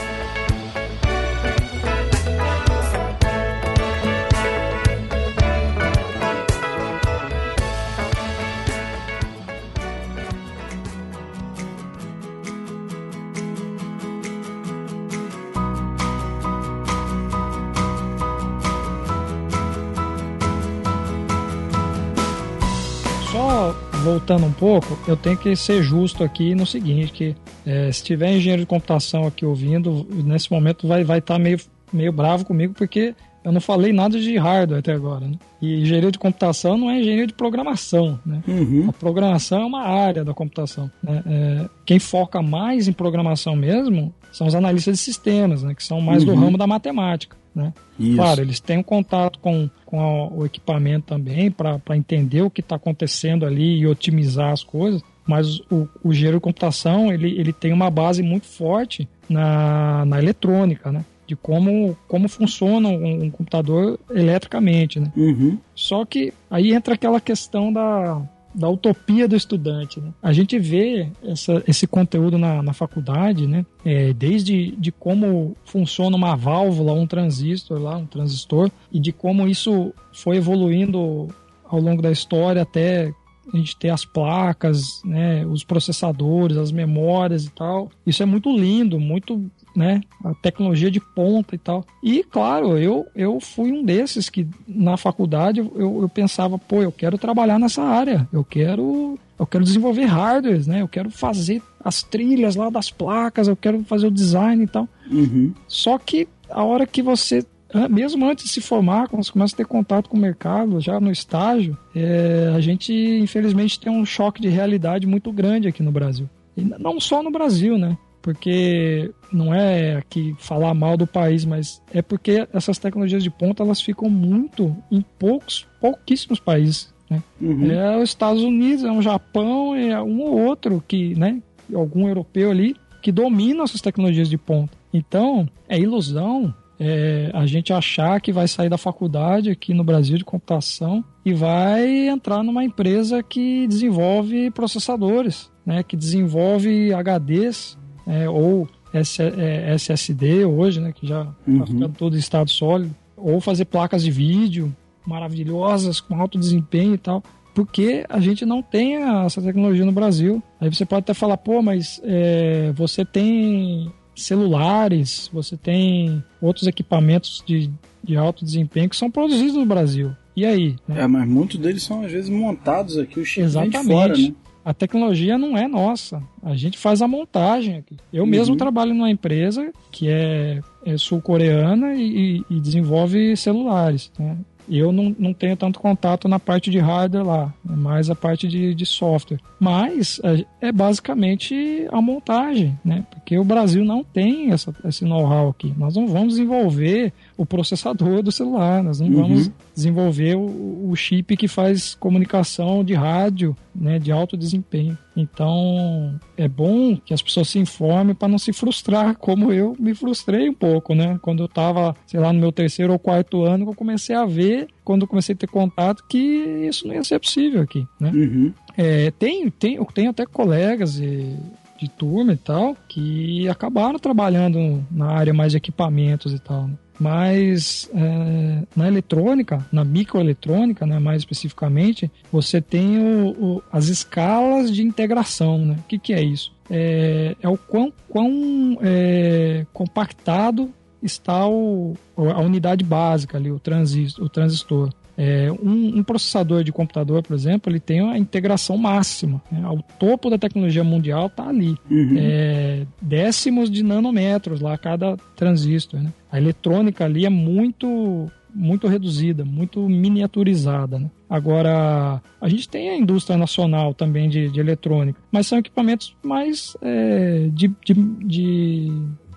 Voltando um pouco, eu tenho que ser justo aqui no seguinte, que é, se tiver engenheiro de computação aqui ouvindo, nesse momento vai estar vai tá meio, meio bravo comigo, porque eu não falei nada de hardware até agora, né? E engenharia de computação não é engenharia de programação, né? Uhum. A programação é uma área da computação. Né? É, quem foca mais em programação mesmo são os analistas de sistemas, né? Que são mais uhum. do ramo da matemática, né? Claro, eles têm um contato com, com a, o equipamento também para entender o que está acontecendo ali e otimizar as coisas, mas o, o engenheiro de computação ele, ele tem uma base muito forte na, na eletrônica, né? de como, como funciona um, um computador eletricamente, né? Uhum. Só que aí entra aquela questão da, da utopia do estudante. Né? A gente vê essa, esse conteúdo na, na faculdade, né? É, desde de como funciona uma válvula, um transistor lá, um transistor, e de como isso foi evoluindo ao longo da história até a gente ter as placas, né, os processadores, as memórias e tal. Isso é muito lindo, muito né? A tecnologia de ponta e tal. E, claro, eu, eu fui um desses que na faculdade eu, eu pensava, pô, eu quero trabalhar nessa área, eu quero eu quero desenvolver hardwares, né? Eu quero fazer as trilhas lá das placas, eu quero fazer o design e tal. Uhum. Só que a hora que você, mesmo antes de se formar, quando você começa a ter contato com o mercado, já no estágio, é, a gente infelizmente tem um choque de realidade muito grande aqui no Brasil. E não só no Brasil, né? Porque não é aqui falar mal do país, mas é porque essas tecnologias de ponta elas ficam muito em poucos, pouquíssimos países. Né? Uhum. É os Estados Unidos, é um Japão, é um ou outro que, né, algum europeu ali que domina essas tecnologias de ponta. Então, é ilusão é, a gente achar que vai sair da faculdade aqui no Brasil de computação e vai entrar numa empresa que desenvolve processadores, né, que desenvolve HDs é, ou SSD é, hoje, né, que já está uhum. ficando todo em estado sólido, ou fazer placas de vídeo maravilhosas, com alto desempenho e tal, porque a gente não tem essa tecnologia no Brasil. Aí você pode até falar, pô, mas é, você tem celulares, você tem outros equipamentos de, de alto desempenho que são produzidos no Brasil. E aí? Né? É, mas muitos deles são às vezes montados aqui, o chip Exatamente. de fora, né? A tecnologia não é nossa. A gente faz a montagem aqui. Eu uhum. mesmo trabalho numa empresa que é, é sul-coreana e, e, desenvolve celulares. Né? eu não, não tenho tanto contato na parte de hardware lá, é mais a parte de, de software. Mas é, é basicamente a montagem, né? Porque o Brasil não tem essa, esse know-how aqui. Nós não vamos desenvolver o processador do celular, nós não uhum. vamos desenvolver o, o, chip que faz comunicação de rádio, né, de alto desempenho. Então, é bom que as pessoas se informem para não se frustrar, como eu me frustrei um pouco, né? Quando eu estava, sei lá, no meu terceiro ou quarto ano, eu comecei a ver, quando eu comecei a ter contato, que isso não ia ser possível aqui, né? Uhum. É, tem, tem, eu tenho até colegas e de turma e tal, que acabaram trabalhando na área mais de equipamentos e tal. Né? Mas é, na eletrônica, na microeletrônica, né, mais especificamente, você tem o, o, as escalas de integração. Né? O que, que é isso? É, é o quão, quão é, compactado está o, a unidade básica ali, o transistor. O transistor. É, um, um, processador de computador, por exemplo, ele tem a integração máxima. Né? O topo da tecnologia mundial está ali. Uhum. É, décimos de nanômetros lá cada transistor. Né? A eletrônica ali é muito muito reduzida, muito miniaturizada. Né? Agora, a gente tem a indústria nacional também de, de eletrônica, mas são equipamentos mais é, de, de, de,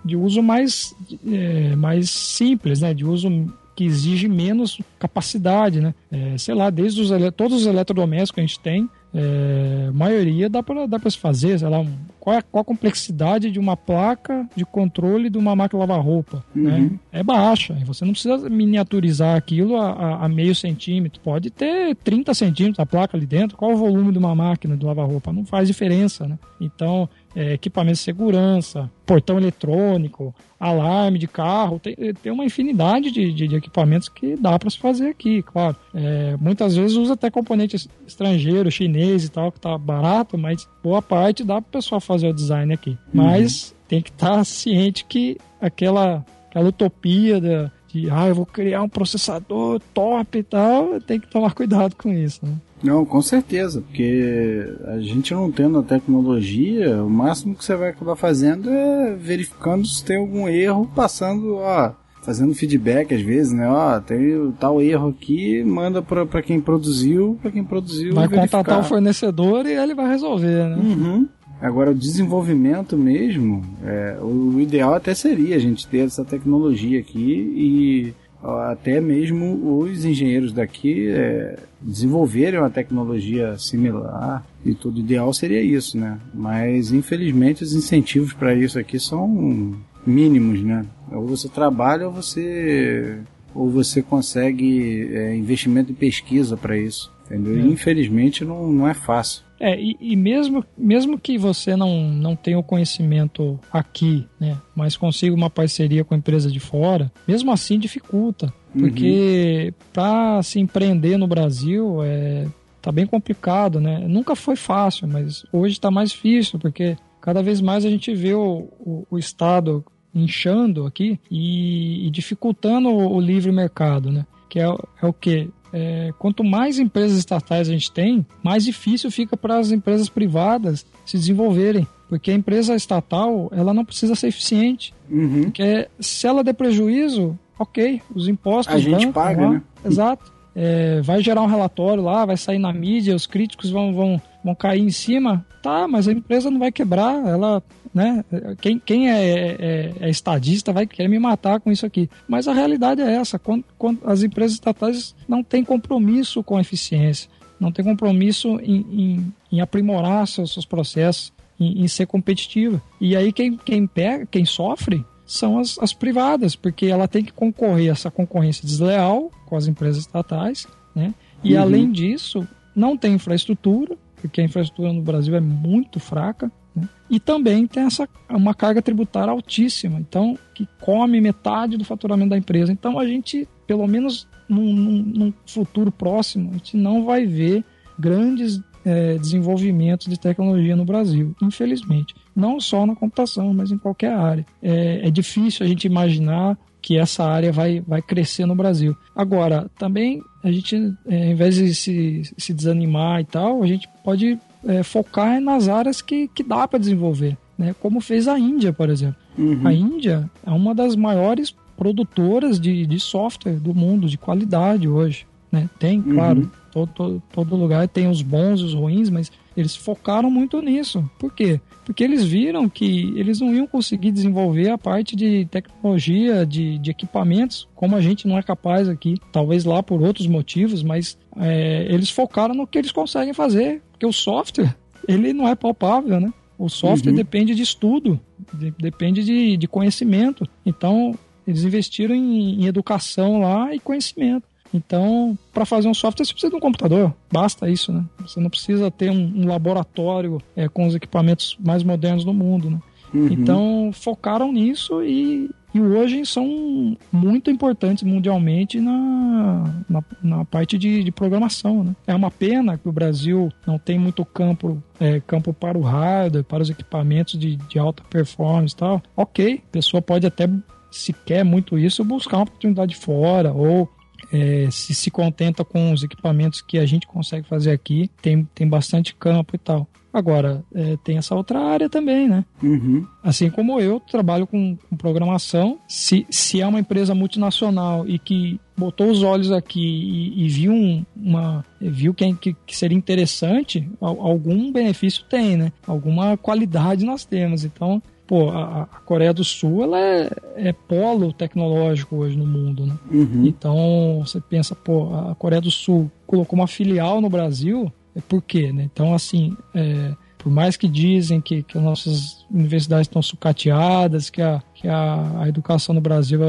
de, uso mais, é, mais simples, né? de uso que exige menos capacidade, né? É, sei lá, desde os todos os eletrodomésticos que a gente tem, é, a maioria dá para dá se fazer, sei lá, qual, é, qual a complexidade de uma placa de controle de uma máquina lavar roupa, uhum. né? É baixa, você não precisa miniaturizar aquilo a, a, a, meio centímetro, pode ter 30 centímetros a placa ali dentro, qual o volume de uma máquina de lavar roupa? Não faz diferença, né? Então, é, equipamento de segurança, portão eletrônico, alarme de carro, tem, tem uma infinidade de, de, de equipamentos que dá para se fazer aqui, claro. É, muitas vezes usa até componente estrangeiro, chinês e tal, que tá barato, mas boa parte dá para o pessoal fazer o design aqui. Uhum. Mas tem que estar tá ciente que aquela, aquela utopia da, de, ah, eu vou criar um processador top e tal, tem que tomar (laughs) cuidado com isso, né? Não, com certeza, porque a gente não tendo a tecnologia, o máximo que você vai acabar fazendo é verificando se tem algum erro, passando, ó, fazendo feedback às vezes, né? Ó, tem tal erro aqui, manda para quem produziu, para quem produziu. Vai verificar. contatar o fornecedor e ele vai resolver, né? Uhum. Agora, o desenvolvimento mesmo, é, o ideal até seria a gente ter essa tecnologia aqui e até mesmo os engenheiros daqui é, desenvolverem uma tecnologia similar e tudo. Ideal seria isso, né? Mas, infelizmente, os incentivos para isso aqui são mínimos, né? Ou você trabalha ou você ou você consegue é, investimento em pesquisa para isso, entendeu? É. Infelizmente não, não é fácil. É, e, e, mesmo, mesmo que você não, não tenha o conhecimento aqui, né, mas consiga uma parceria com a empresa de fora, mesmo assim dificulta. Porque uhum. para se empreender no Brasil é, tá bem complicado, né? Nunca foi fácil, mas hoje está mais difícil, porque cada vez mais a gente vê o, o, o Estado inchando aqui e, e dificultando o, o, livre mercado, né? Que é, é o que? É, quanto mais empresas estatais a gente tem, mais difícil fica para as empresas privadas se desenvolverem. Porque a empresa estatal, ela não precisa ser eficiente. Uhum. Porque se ela der prejuízo, ok, os impostos... A gente banco, paga, lá, né? Exato. É, vai gerar um relatório lá, vai sair na mídia, os críticos vão, vão, vão cair em cima. Tá, mas a empresa não vai quebrar, ela né? Quem, quem é, é, é, estadista vai querer me matar com isso aqui. Mas a realidade é essa: quando, quando as empresas estatais não têm compromisso com a eficiência, não têm compromisso em, em, em aprimorar seus, seus processos, em, em, ser competitiva. E aí quem, quem pega, quem sofre são as, as privadas, porque ela tem que concorrer essa concorrência desleal com as empresas estatais, né? E uhum. além disso, não tem infraestrutura, porque a infraestrutura no Brasil é muito fraca. Né? E também tem essa uma carga tributária altíssima, então que come metade do faturamento da empresa. Então a gente, pelo menos num, num, num futuro próximo, a gente não vai ver grandes é, desenvolvimentos de tecnologia no Brasil, infelizmente. Não só na computação, mas em qualquer área. É, é difícil a gente imaginar que essa área vai, vai crescer no Brasil. Agora, também a gente, é, ao invés de se, se desanimar e tal, a gente pode é, focar nas áreas que, que dá para desenvolver, né? como fez a Índia, por exemplo. Uhum. A Índia é uma das maiores produtoras de, de software do mundo, de qualidade hoje. Né? Tem, uhum. claro, todo, todo, todo lugar tem os bons e os ruins, mas eles focaram muito nisso. Por quê? Porque eles viram que eles não iam conseguir desenvolver a parte de tecnologia, de, de equipamentos, como a gente não é capaz aqui. Talvez lá por outros motivos, mas é, eles focaram no que eles conseguem fazer. Porque o software, ele não é palpável, né? O software uhum. depende de estudo, de, depende de, de conhecimento. Então, eles investiram em, em educação lá e conhecimento. Então, para fazer um software, você precisa de um computador. Basta isso, né? Você não precisa ter um, um laboratório é, com os equipamentos mais modernos do mundo, né? Uhum. Então, focaram nisso e, e hoje são muito importantes mundialmente na, na, na parte de, de, programação. Né? É uma pena que o Brasil não tem muito campo, é, campo para o hardware, para os equipamentos de, de alta performance e tal. Ok, a pessoa pode até, se quer muito isso, buscar uma oportunidade fora ou é, se se contenta com os equipamentos que a gente consegue fazer aqui, tem, tem bastante campo e tal. Agora, é, tem essa outra área também, né? Uhum. Assim como eu trabalho com, com, programação, se, se é uma empresa multinacional e que botou os olhos aqui e, e viu um, uma viu que, que, que, seria interessante, algum benefício tem, né? Alguma qualidade nós temos. Então, pô, a, a, Coreia do Sul ela é, é, polo tecnológico hoje no mundo, né? Uhum. Então você pensa, pô, a Coreia do Sul colocou uma filial no Brasil, é por quê, né? Então assim, é, por mais que dizem que, que as nossas universidades estão sucateadas, que a, que a, a educação no Brasil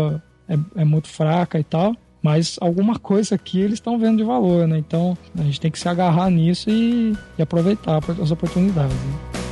é, é muito fraca e tal, mas alguma coisa aqui eles estão vendo de valor, né? Então a gente tem que se agarrar nisso e, e aproveitar as oportunidades. Né?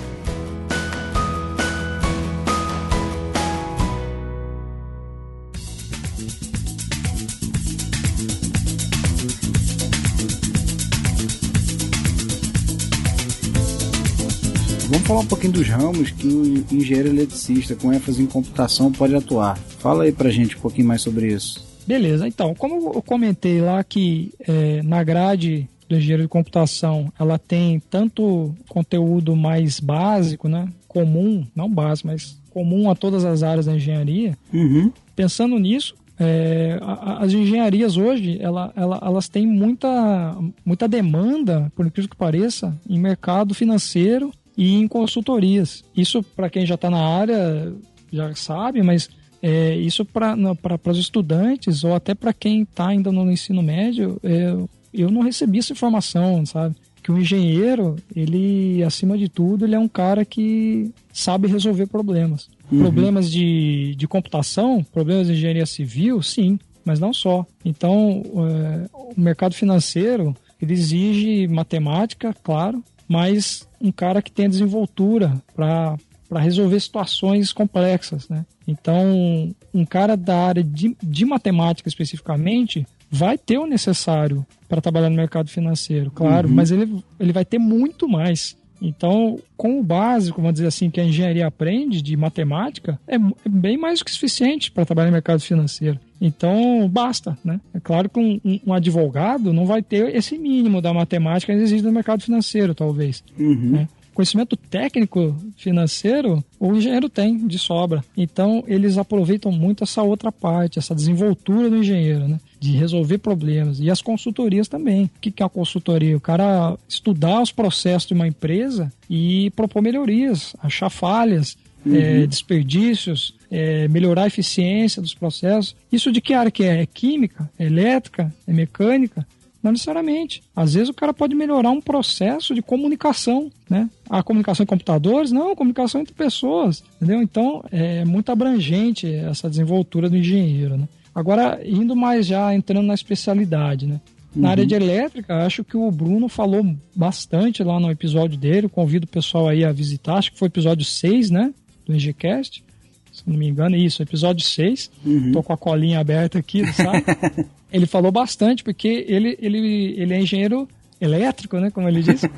Vamos falar um pouquinho dos ramos que o engenheiro eletricista com ênfase em computação pode atuar. Fala aí pra gente um pouquinho mais sobre isso. Beleza, então, como eu comentei lá que é, na grade do engenheiro de computação, ela tem tanto conteúdo mais básico, né? Comum, não básico, mas comum a todas as áreas da engenharia. Uhum. Pensando nisso, é, as engenharias hoje ela, ela, elas têm muita, muita demanda, por incrível que pareça, em mercado financeiro e em consultorias. Isso, para quem já está na área, já sabe, mas é, isso para os estudantes ou até para quem está ainda no ensino médio, é, eu não recebi essa informação, sabe? Que o engenheiro, ele, acima de tudo, ele é um cara que sabe resolver problemas. Uhum. Problemas de, de computação, problemas de engenharia civil, sim, mas não só. Então, é, o mercado financeiro, ele exige matemática, claro, mas um cara que tem desenvoltura para para resolver situações complexas, né? Então, um cara da área de, de matemática especificamente vai ter o necessário para trabalhar no mercado financeiro, claro, uhum. mas ele, ele vai ter muito mais. Então, com o básico, vamos dizer assim, que a engenharia aprende de matemática, é, é bem mais do que suficiente para trabalhar no mercado financeiro. Então, basta, né? É claro que um, um, advogado não vai ter esse mínimo da matemática que existe no mercado financeiro, talvez. Uhum. Né? Conhecimento técnico financeiro o engenheiro tem de sobra. Então eles aproveitam muito essa outra parte, essa desenvoltura do engenheiro, né? De resolver problemas. E as consultorias também. O que é a consultoria? O cara estudar os processos de uma empresa e propor melhorias, achar falhas, Uhum. É, desperdícios, é, melhorar a eficiência dos processos. Isso de que área que é? É química? É elétrica? É mecânica? Não necessariamente. Às vezes o cara pode melhorar um processo de comunicação, né? A comunicação em computadores, não, comunicação entre pessoas, entendeu? Então é muito abrangente essa desenvoltura do engenheiro, né? Agora, indo mais já, entrando na especialidade, né? Na uhum. área de elétrica, acho que o Bruno falou bastante lá no episódio dele. Convido o pessoal aí a visitar. Acho que foi episódio 6, né? Do NGCast. Se não me engano, é isso, episódio 6. Uhum. Tô com a colinha aberta aqui, sabe? (laughs) ele falou bastante, porque ele, ele, ele é engenheiro elétrico, né, como ele disse. (laughs)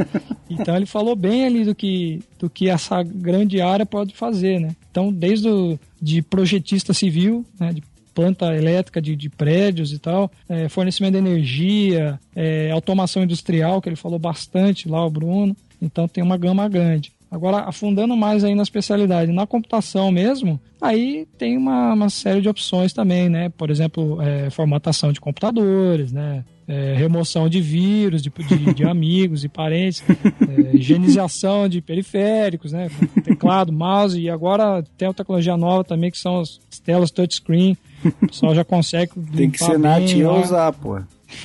Então ele falou bem ali do que, do que essa grande área pode fazer, né? Então, desde o, de projetista civil, né, de planta elétrica de, de prédios e tal, é, fornecimento de energia, é, automação industrial, que ele falou bastante lá, o Bruno. Então tem uma gama grande. Agora, afundando mais aí na especialidade, na computação mesmo, aí tem uma, uma série de opções também, né? Por exemplo, é, formatação de computadores, né? É, remoção de vírus, de, de, de (laughs) amigos e parentes, é, higienização de periféricos, né? Teclado, mouse, e agora tem uma tecnologia nova também que são as telas touchscreen. O pessoal já consegue. (laughs) Tem que ser nativo usar, pô.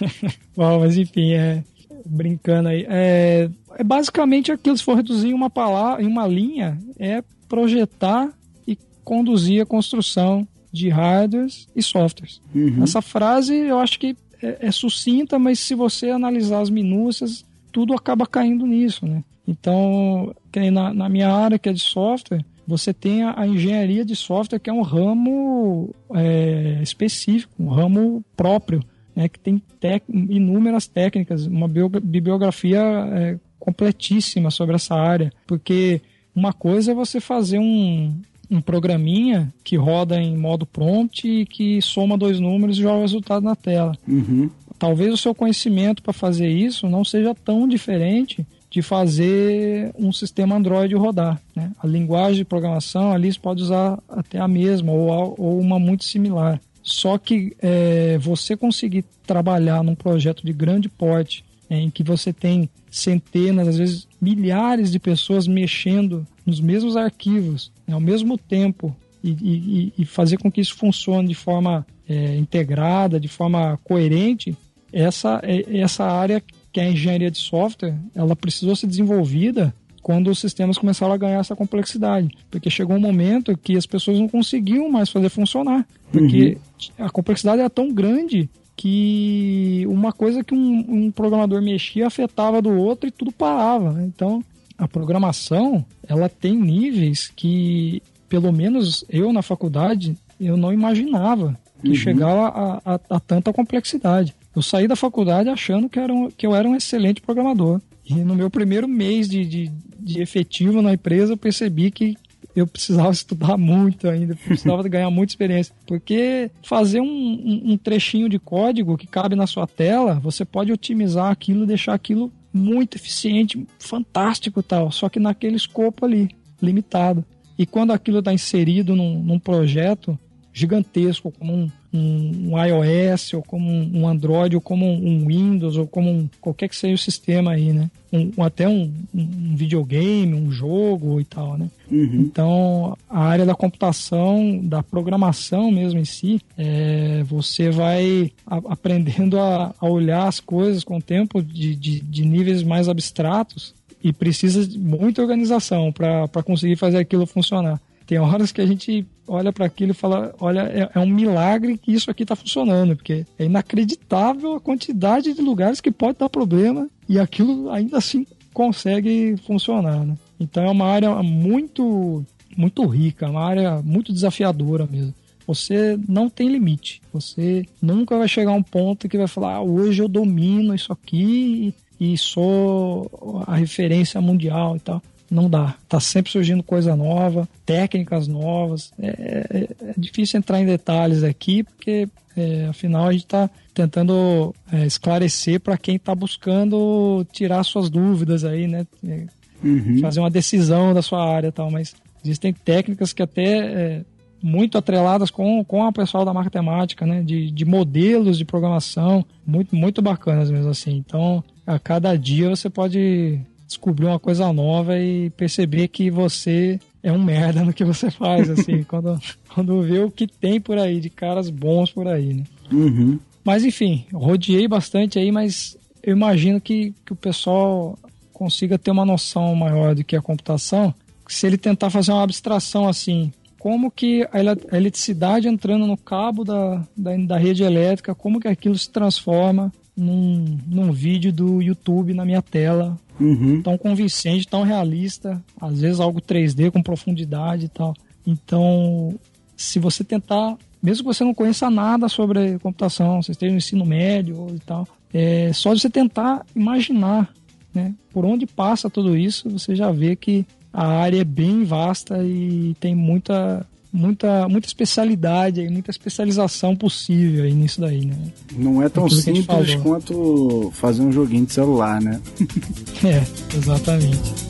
(laughs) Bom, mas enfim, é, brincando aí. É, é basicamente aquilo, se for reduzir em uma palavra, em uma linha, é projetar e conduzir a construção de hardwares e softwares. Uhum. Essa frase eu acho que é, é, sucinta, mas se você analisar as minúcias, tudo acaba caindo nisso, né? Então, na, na minha área que é de software, você tem a, a, engenharia de software que é um ramo é, específico, um ramo próprio né, que tem inúmeras técnicas, uma bibliografia é, completíssima sobre essa área, porque uma coisa é você fazer um, um programinha que roda em modo prompt e que soma dois números e joga o resultado na tela. Uhum. Talvez o seu conhecimento para fazer isso não seja tão diferente de fazer um sistema Android rodar. Né? A linguagem de programação ali você pode usar até a mesma ou, ou uma muito similar. Só que é, você conseguir trabalhar num projeto de grande porte, em que você tem centenas, às vezes milhares de pessoas mexendo nos mesmos arquivos né, ao mesmo tempo e, e, e, fazer com que isso funcione de forma é, integrada, de forma coerente, essa, é, essa área que é a engenharia de software, ela precisou ser desenvolvida quando os sistemas começaram a ganhar essa complexidade. Porque chegou um momento que as pessoas não conseguiam mais fazer funcionar. Porque uhum. a complexidade era tão grande que uma coisa que um, um, programador mexia afetava do outro e tudo parava. Né? Então, a programação, ela tem níveis que, pelo menos eu na faculdade, eu não imaginava que uhum. chegava a, a, a, tanta complexidade. Eu saí da faculdade achando que, era um, que eu era um excelente programador. E no meu primeiro mês de, de, de efetivo na empresa, eu percebi que eu precisava estudar (laughs) muito ainda, precisava ganhar muita experiência. Porque fazer um, um, um, trechinho de código que cabe na sua tela, você pode otimizar aquilo, deixar aquilo muito eficiente, fantástico tal, só que naquele escopo ali, limitado. E quando aquilo está inserido num, num projeto, gigantesco, como um, um, um, iOS, ou como um Android, ou como um Windows, ou como um, qualquer que seja o sistema aí, né? Um, até um, um, videogame, um jogo e tal, né? Uhum. Então, a área da computação, da programação mesmo em si, é, você vai a, aprendendo a, a, olhar as coisas com o tempo de, de, de níveis mais abstratos e precisa de muita organização para conseguir fazer aquilo funcionar. Tem horas que a gente olha para aquilo e fala: olha, é, é, um milagre que isso aqui está funcionando, porque é inacreditável a quantidade de lugares que pode dar problema e aquilo ainda assim consegue funcionar. Né? Então é uma área muito, muito rica, uma área muito desafiadora mesmo. Você não tem limite. Você nunca vai chegar a um ponto que vai falar: ah, hoje eu domino isso aqui e sou a referência mundial e tal não dá. Tá sempre surgindo coisa nova, técnicas novas. É, é, é difícil entrar em detalhes aqui, porque é, afinal a gente está tentando é, esclarecer para quem está buscando tirar suas dúvidas aí, né? É, uhum. Fazer uma decisão da sua área e tal. Mas existem técnicas que até é, muito atreladas com, com a pessoal da matemática, né? De, de modelos de programação, muito, muito bacanas mesmo assim. Então, a cada dia você pode descobrir uma coisa nova e perceber que você é um merda no que você (laughs) faz, assim, (laughs) quando, quando vê o que tem por aí, de caras bons por aí, né? Uhum. Mas enfim, rodeei bastante aí, mas eu imagino que, que o pessoal consiga ter uma noção maior do que a computação, se ele tentar fazer uma abstração assim, como que a eletricidade entrando no cabo da, da, da rede elétrica, como que aquilo se transforma num, num vídeo do YouTube na minha tela. Uhum. Tão convincente, tão realista, às vezes algo 3D com profundidade e tal. Então, se você tentar, mesmo que você não conheça nada sobre computação, você esteja no ensino médio e tal, é só de você tentar imaginar né, por onde passa tudo isso, você já vê que a área é bem vasta e tem muita muita, muita especialidade e muita especialização possível aí nisso daí, né? Não é tão simples quanto fazer um joguinho de celular, né? (laughs) é, exatamente.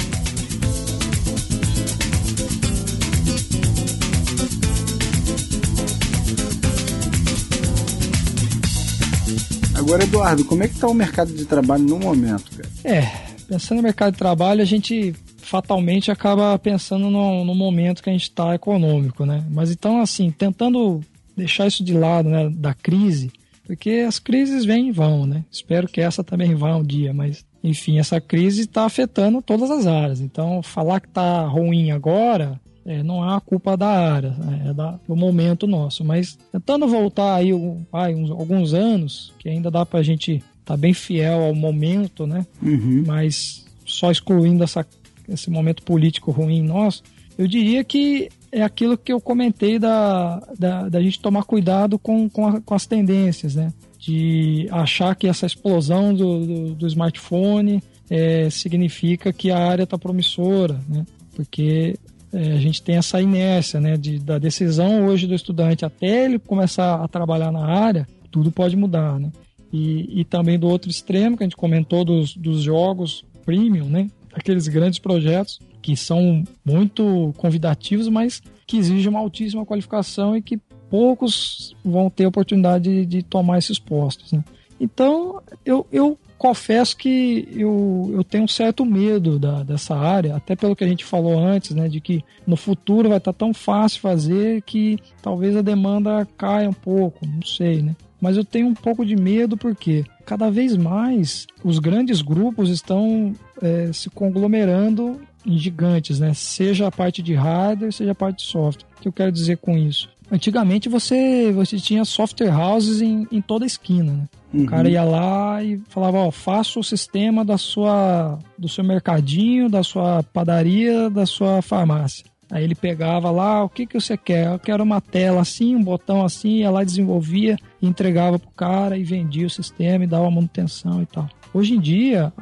Agora, Eduardo, como é que está o mercado de trabalho no momento, cara? É, pensando no mercado de trabalho, a gente fatalmente acaba pensando no, no momento que a gente está econômico, né? Mas então, assim, tentando deixar isso de lado, né, da crise, porque as crises vêm e vão, né? Espero que essa também vá um dia, mas enfim, essa crise está afetando todas as áreas. Então, falar que está ruim agora é, não é a culpa da área, né? é da, do momento nosso. Mas tentando voltar aí vai, uns, alguns anos, que ainda dá para a gente estar tá bem fiel ao momento, né? Uhum. Mas só excluindo essa esse momento político ruim nosso, eu diria que é aquilo que eu comentei da, da, da gente tomar cuidado com, com, a, com, as tendências, né? De achar que essa explosão do, do, do smartphone é, significa que a área está promissora, né? Porque é, a gente tem essa inércia, né? De, da decisão hoje do estudante até ele começar a trabalhar na área, tudo pode mudar, né? E, e também do outro extremo, que a gente comentou dos, dos jogos premium, né? Aqueles grandes projetos que são muito convidativos, mas que exigem uma altíssima qualificação e que poucos vão ter oportunidade de, de tomar esses postos. Né? Então, eu, eu confesso que eu, eu tenho um certo medo da, dessa área, até pelo que a gente falou antes, né, de que no futuro vai estar tão fácil fazer que talvez a demanda caia um pouco, não sei, né? Mas eu tenho um pouco de medo porque cada vez mais os grandes grupos estão é, se conglomerando em gigantes, né? Seja a parte de hardware, seja a parte de software. O que eu quero dizer com isso? Antigamente você, você tinha software houses em, em toda a esquina, né? Uhum. O cara ia lá e falava, ó, faça o sistema da sua, do seu mercadinho, da sua padaria, da sua farmácia. Aí ele pegava lá, o que que você quer? Eu quero uma tela assim, um botão assim, ia lá desenvolvia, entregava pro cara e vendia o sistema e dava manutenção e tal. Hoje em dia,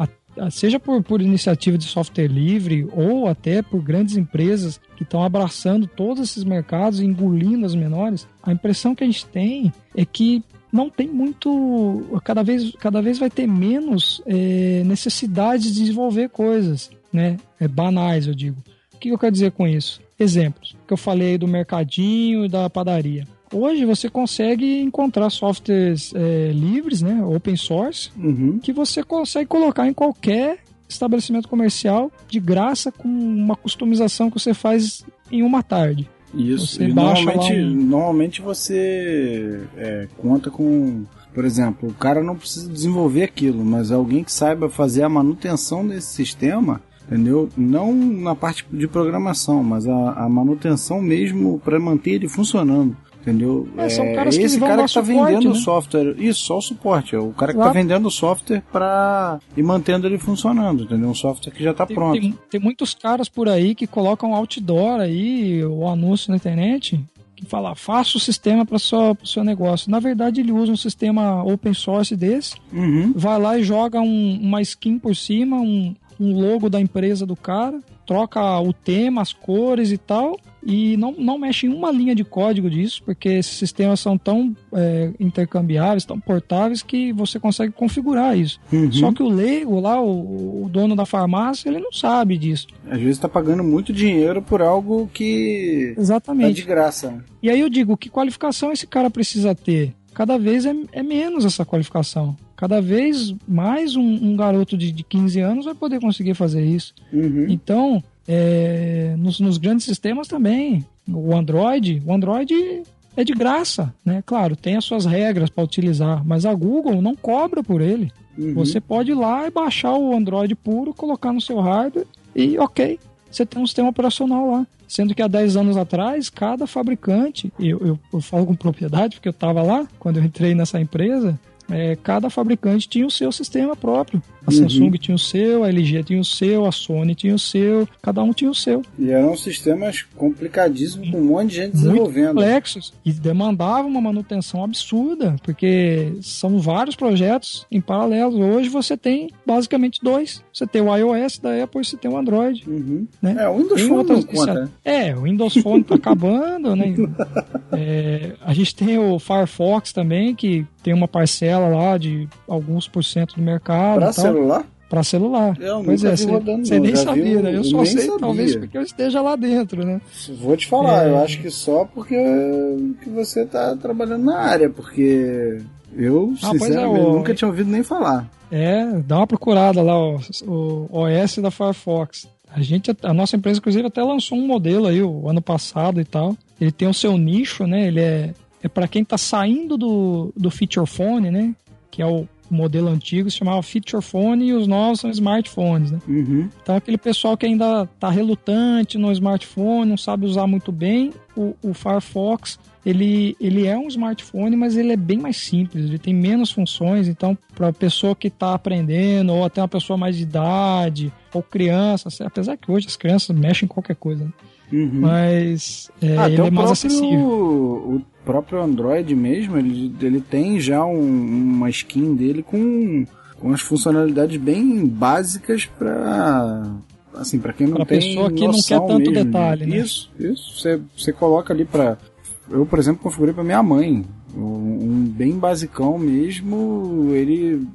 seja por, por iniciativa de software livre ou até por grandes empresas que estão abraçando todos esses mercados e engolindo as menores, a impressão que a gente tem é que não tem muito. Cada vez, cada vez vai ter menos é, necessidade de desenvolver coisas, né? É, banais, eu digo. O que eu quero dizer com isso? Exemplos que eu falei do mercadinho e da padaria. Hoje você consegue encontrar softwares é, livres, né, open source, Uhum. que você consegue colocar em qualquer estabelecimento comercial de graça com uma customização que você faz em uma tarde. Isso. Você normalmente, um- normalmente você é, conta com. Por exemplo, o cara não precisa desenvolver aquilo, mas alguém que saiba fazer a manutenção desse sistema, entendeu? Não na parte de programação, mas a, a manutenção mesmo para manter ele funcionando. Entendeu? É, são caras que esse cara que tá suporte, vendendo o né? software. Isso, só o suporte. É o cara que tá Exato. vendendo o software para e mantendo ele funcionando, entendeu? Um software que já tá Tem, pronto. tem- tem muitos caras por aí que colocam outdoor aí, o anúncio na internet, que fala, faça o sistema para o seu negócio. Na verdade, ele usa um sistema open source desse, Uhum. vai lá e joga um- uma skin por cima, um, um logo da empresa do cara, troca o tema, as cores e tal, e não, não mexe em uma linha de código disso, porque esses sistemas são tão é, intercambiáveis, tão portáveis, que você consegue configurar isso. Uhum. Só que o leigo lá, o, o dono da farmácia, ele não sabe disso. Às vezes tá pagando muito dinheiro por algo que tá de Exatamente. graça. E aí eu digo, que qualificação esse cara precisa ter? Cada vez é, é menos essa qualificação. Cada vez mais um, um garoto de, de 15 anos vai poder conseguir fazer isso. Uhum. Então, é, nos, nos grandes sistemas também, o Android, o Android é de graça, né? Claro, tem as suas regras para utilizar, mas a Google não cobra por ele. Uhum. Você pode ir lá e baixar o Android puro, colocar no seu hardware e ok, você tem um sistema operacional lá. Sendo que há 10 anos atrás, cada fabricante, eu, eu, eu falo com propriedade porque eu estava lá quando eu entrei nessa empresa, é, cada fabricante tinha o seu sistema próprio. A Uhum. Samsung tinha o seu, a LG tinha o seu, a Sony tinha o seu, cada um tinha o seu. E eram sistemas complicadíssimos com um monte de gente Muito desenvolvendo. complexos e demandavam uma manutenção absurda, porque são vários projetos em paralelo. Hoje você tem basicamente dois. Você tem o iOS da Apple e você tem o Android. Uhum. Né? É, o Windows Tem Phone outras não conta, né? É, o Windows Phone tá (laughs) acabando, né? É, a gente tem o Firefox também, que tem uma parcela lá de alguns por cento do mercado. Pra e tal, celular? pra celular. Eu pois é, você, rodando, você não. nem sabia, né? Eu só sei, sabia. talvez porque eu esteja lá dentro, né? Vou te falar, É. eu acho que só porque que você tá trabalhando na área, porque eu, Ah, é, sinceramente, o- nunca tinha ouvido nem falar. É, dá uma procurada lá, o, o OS da Firefox. A gente, a nossa empresa, inclusive, até lançou um modelo aí o ano passado e tal. Ele tem o seu nicho, né? Ele é, é para quem tá saindo do, do feature phone, né? Que é o modelo antigo, se chamava feature phone e os novos são smartphones, né? Uhum. Então aquele pessoal que ainda tá relutante no smartphone, não sabe usar muito bem, o, o Firefox ele, ele é um smartphone, mas ele é bem mais simples, ele tem menos funções, então para a pessoa que está aprendendo, ou até uma pessoa mais de idade, ou criança, apesar que hoje as crianças mexem em qualquer coisa, né? Uhum. mas é, Ah, ele até é o mais próprio, acessível. o próprio Android mesmo, ele, ele tem já um- uma skin dele com, com as funcionalidades bem básicas para assim, para quem não Pra tem pessoa que não quer tanto mesmo. detalhe, né? Isso, isso. Você, você coloca ali para eu, por exemplo, configurei para minha mãe, um, um bem basicão mesmo, ele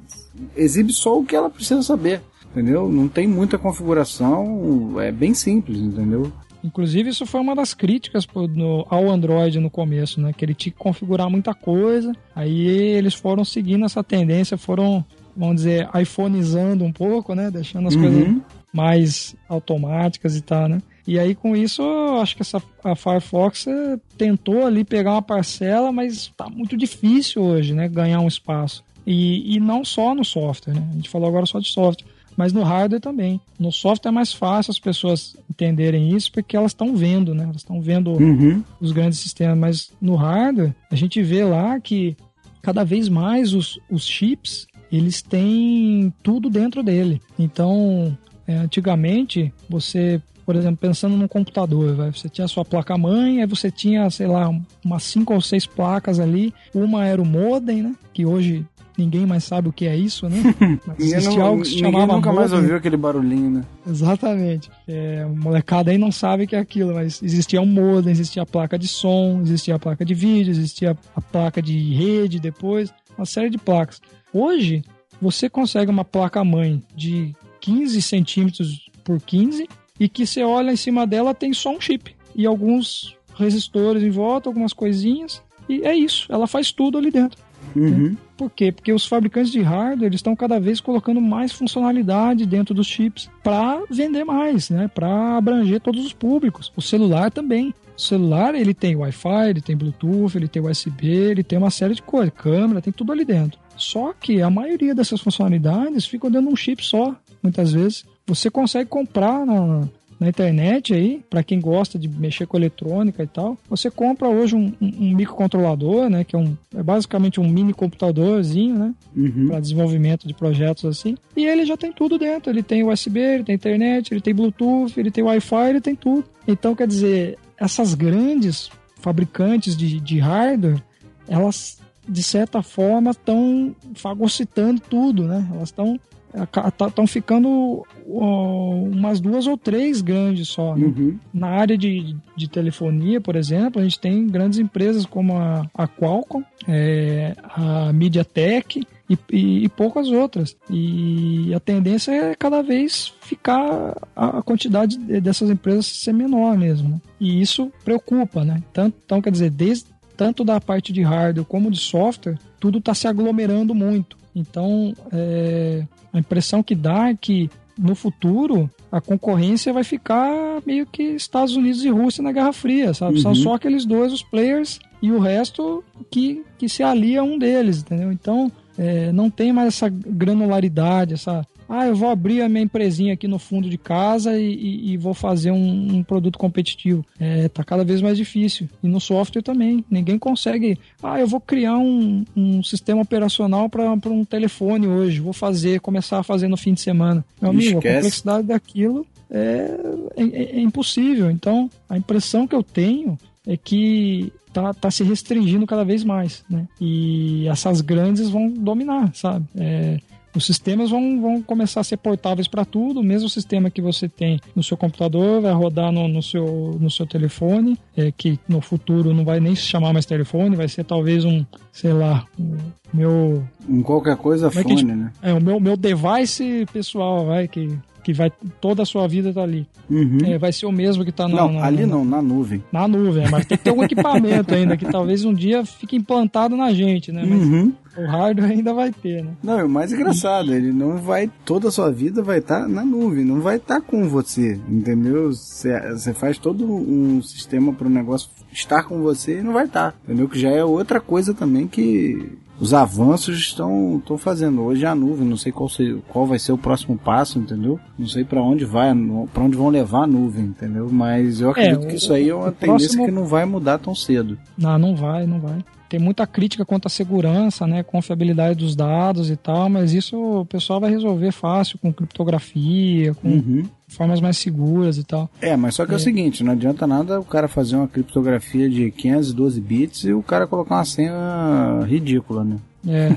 exibe só o que ela precisa saber. Entendeu? Não tem muita configuração, é bem simples, entendeu? Inclusive, isso foi uma das críticas no- ao Android no começo, né? Que ele tinha que configurar muita coisa. Aí eles foram seguindo essa tendência, foram, vamos dizer, iPhoneizando um pouco, né? Deixando as Uhum. coisas mais automáticas e tal, né? E aí com isso, eu acho que essa, a Firefox eh, tentou ali pegar uma parcela, mas tá muito difícil hoje, né? Ganhar um espaço. E, e não só no software, né? A gente falou agora só de software mas no hardware também. No software é mais fácil as pessoas entenderem isso porque elas estão vendo, né? Elas estão vendo Uhum. os grandes sistemas, mas no hardware a gente vê lá que cada vez mais os, os chips eles têm tudo dentro dele. Então, é, antigamente você por exemplo, pensando num computador, vai, você tinha a sua placa-mãe, aí você tinha, sei lá, umas cinco ou seis placas ali. Uma era o modem, né? Que hoje ninguém mais sabe o que é isso, né? (laughs) Mas existia não, algo que se chamava nunca mais ouviu aquele barulhinho, né? Exatamente. É, molecada aí não sabe o que é aquilo, mas existia um modem, existia a placa de som, existia a placa de vídeo, existia a placa de rede depois, uma série de placas. Hoje, você consegue uma placa-mãe de 15 centímetros por 15 e que você olha em cima dela tem só um chip e alguns resistores em volta, algumas coisinhas e é isso. Ela faz tudo ali dentro. Uhum. Por quê? Porque os fabricantes de hardware estão cada vez colocando mais funcionalidade dentro dos chips para vender mais, né? Para abranger todos os públicos. O celular também. O celular ele tem Wi-Fi, ele tem Bluetooth, ele tem USB, ele tem uma série de coisas, câmera, tem tudo ali dentro. Só que a maioria dessas funcionalidades ficam dentro de um chip só, muitas vezes. Você consegue comprar na, na internet aí, para quem gosta de mexer com eletrônica e tal, você compra hoje um, um, um microcontrolador, né, que é, um, é basicamente um mini computadorzinho, né, uhum. para desenvolvimento de projetos assim, e ele já tem tudo dentro, ele tem USB, ele tem internet, ele tem Bluetooth, ele tem Wi-Fi, ele tem tudo. Então, quer dizer, essas grandes fabricantes de, de hardware, elas de certa forma estão fagocitando tudo, né? Elas estão estão tá, ficando umas duas ou três grandes só. Né? Uhum. Na área de, de telefonia, por exemplo, a gente tem grandes empresas como a, a Qualcomm, é, a MediaTek e, e, e, poucas outras. E a tendência é cada vez ficar a, a quantidade dessas empresas ser menor mesmo. Né? E isso preocupa, né? Tanto, então, quer dizer, desde tanto da parte de hardware como de software, tudo está se aglomerando muito. Então, é, a impressão que dá é que no futuro a concorrência vai ficar meio que Estados Unidos e Rússia na Guerra Fria, sabe? Uhum. São só aqueles dois os players e o resto que, que se alia a um deles, entendeu? Então é, não tem mais essa granularidade, essa ah, eu vou abrir a minha empresinha aqui no fundo de casa e, e, e vou fazer um, um, produto competitivo. É, tá cada vez mais difícil. E no software também. Ninguém consegue. Ah, eu vou criar um, um sistema operacional para um telefone hoje. Vou fazer, começar a fazer no fim de semana. Meu amigo, Esquece. a complexidade daquilo é, é, é impossível. Então, a impressão que eu tenho é que tá, tá se restringindo cada vez mais, né? E essas grandes vão dominar, sabe? É, os sistemas vão, vão começar a ser portáveis para tudo. O mesmo sistema que você tem no seu computador vai rodar no, no seu, no seu telefone, é, que no futuro não vai nem se chamar mais telefone, vai ser talvez um, sei lá, um meu. Um qualquer coisa é fone, gente, né? É, o meu, meu device pessoal, vai, que que vai toda a sua vida tá ali. Uhum. É, vai ser o mesmo que tá na, Não, na, ali na, não, na nuvem. Na nuvem, mas tem que ter algum equipamento ainda que talvez um dia fique implantado na gente, né? Mas uhum. o hardware ainda vai ter, né? Não, é o mais engraçado, ele não vai toda a sua vida vai estar tá na nuvem, não vai estar tá com você, entendeu? Você faz todo um sistema para o negócio estar com você e não vai estar, tá, entendeu? Que já é outra coisa também que os avanços estão, estão fazendo. Hoje é a nuvem, não sei qual, ser, qual vai ser o próximo passo, entendeu? Não sei para onde vai, para onde vão levar a nuvem, entendeu? Mas eu é, acredito é, que isso aí é uma tendência próximo... que não vai mudar tão cedo. Não, não vai, não vai. Tem muita crítica quanto à segurança, né, confiabilidade dos dados e tal, mas isso o pessoal vai resolver fácil com criptografia, com uhum formas mais seguras e tal. É, mas só que é. é. o seguinte, não adianta nada o cara fazer uma criptografia de 512 bits e o cara colocar uma senha ridícula, né? É.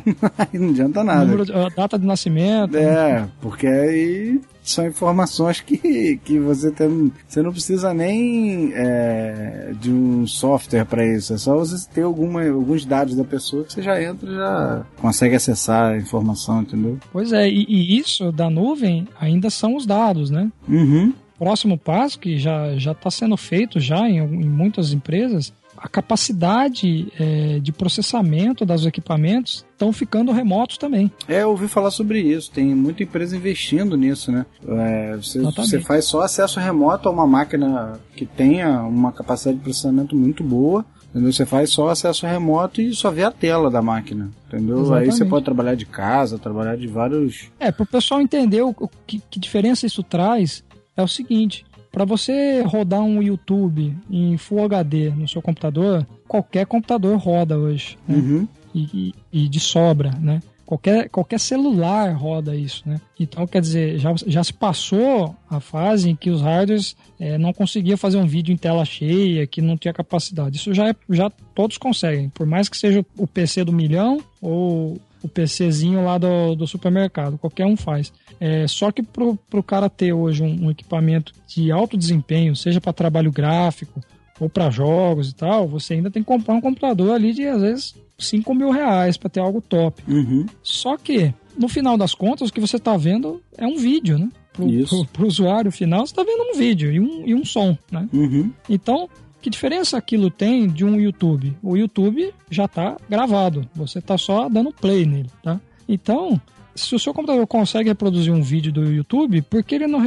(laughs) não adianta nada. De, a data de nascimento. É, né? porque aí são informações que, que você tem. Você não precisa nem é, de um software para isso. É só você ter alguma, alguns dados da pessoa que você já entra e já consegue acessar a informação, entendeu? Pois é, e, e isso da nuvem ainda são os dados, né? Uhum. Próximo passo, que já está sendo feito já em, em muitas empresas, a capacidade é, de processamento dos equipamentos estão ficando remotos também. É, eu ouvi falar sobre isso. Tem muita empresa investindo nisso, né? É, você, você, faz só acesso remoto a uma máquina que tenha uma capacidade de processamento muito boa. Entendeu? Você faz só acesso remoto e só vê a tela da máquina. Entendeu? Exatamente. Aí você pode trabalhar de casa, trabalhar de vários. É, para o pessoal entender o, o que, que diferença isso traz, é o seguinte: para você rodar um YouTube em Full HD no seu computador, qualquer computador roda hoje. Né? Uhum. E, e, e, de sobra, né? Qualquer, qualquer celular roda isso, né? Então, quer dizer, já, já se passou a fase em que os hardwares é, não conseguiam fazer um vídeo em tela cheia, que não tinha capacidade. Isso já, é, já todos conseguem. Por mais que seja o PC do milhão ou o PCzinho lá do, do supermercado, qualquer um faz. É, só que para o cara ter hoje um, um equipamento de alto desempenho, seja para trabalho gráfico ou para jogos e tal, você ainda tem que comprar um computador ali de às vezes 5 mil reais para ter algo top. Uhum. Só que, no final das contas, o que você está vendo é um vídeo, né? Pro, pro, pro usuário final, você está vendo um vídeo e um, e um som, né? Uhum. Então, que diferença aquilo tem de um YouTube? O YouTube já está gravado, você está só dando play nele, tá? Então, se o seu computador consegue reproduzir um vídeo do YouTube, por que ele não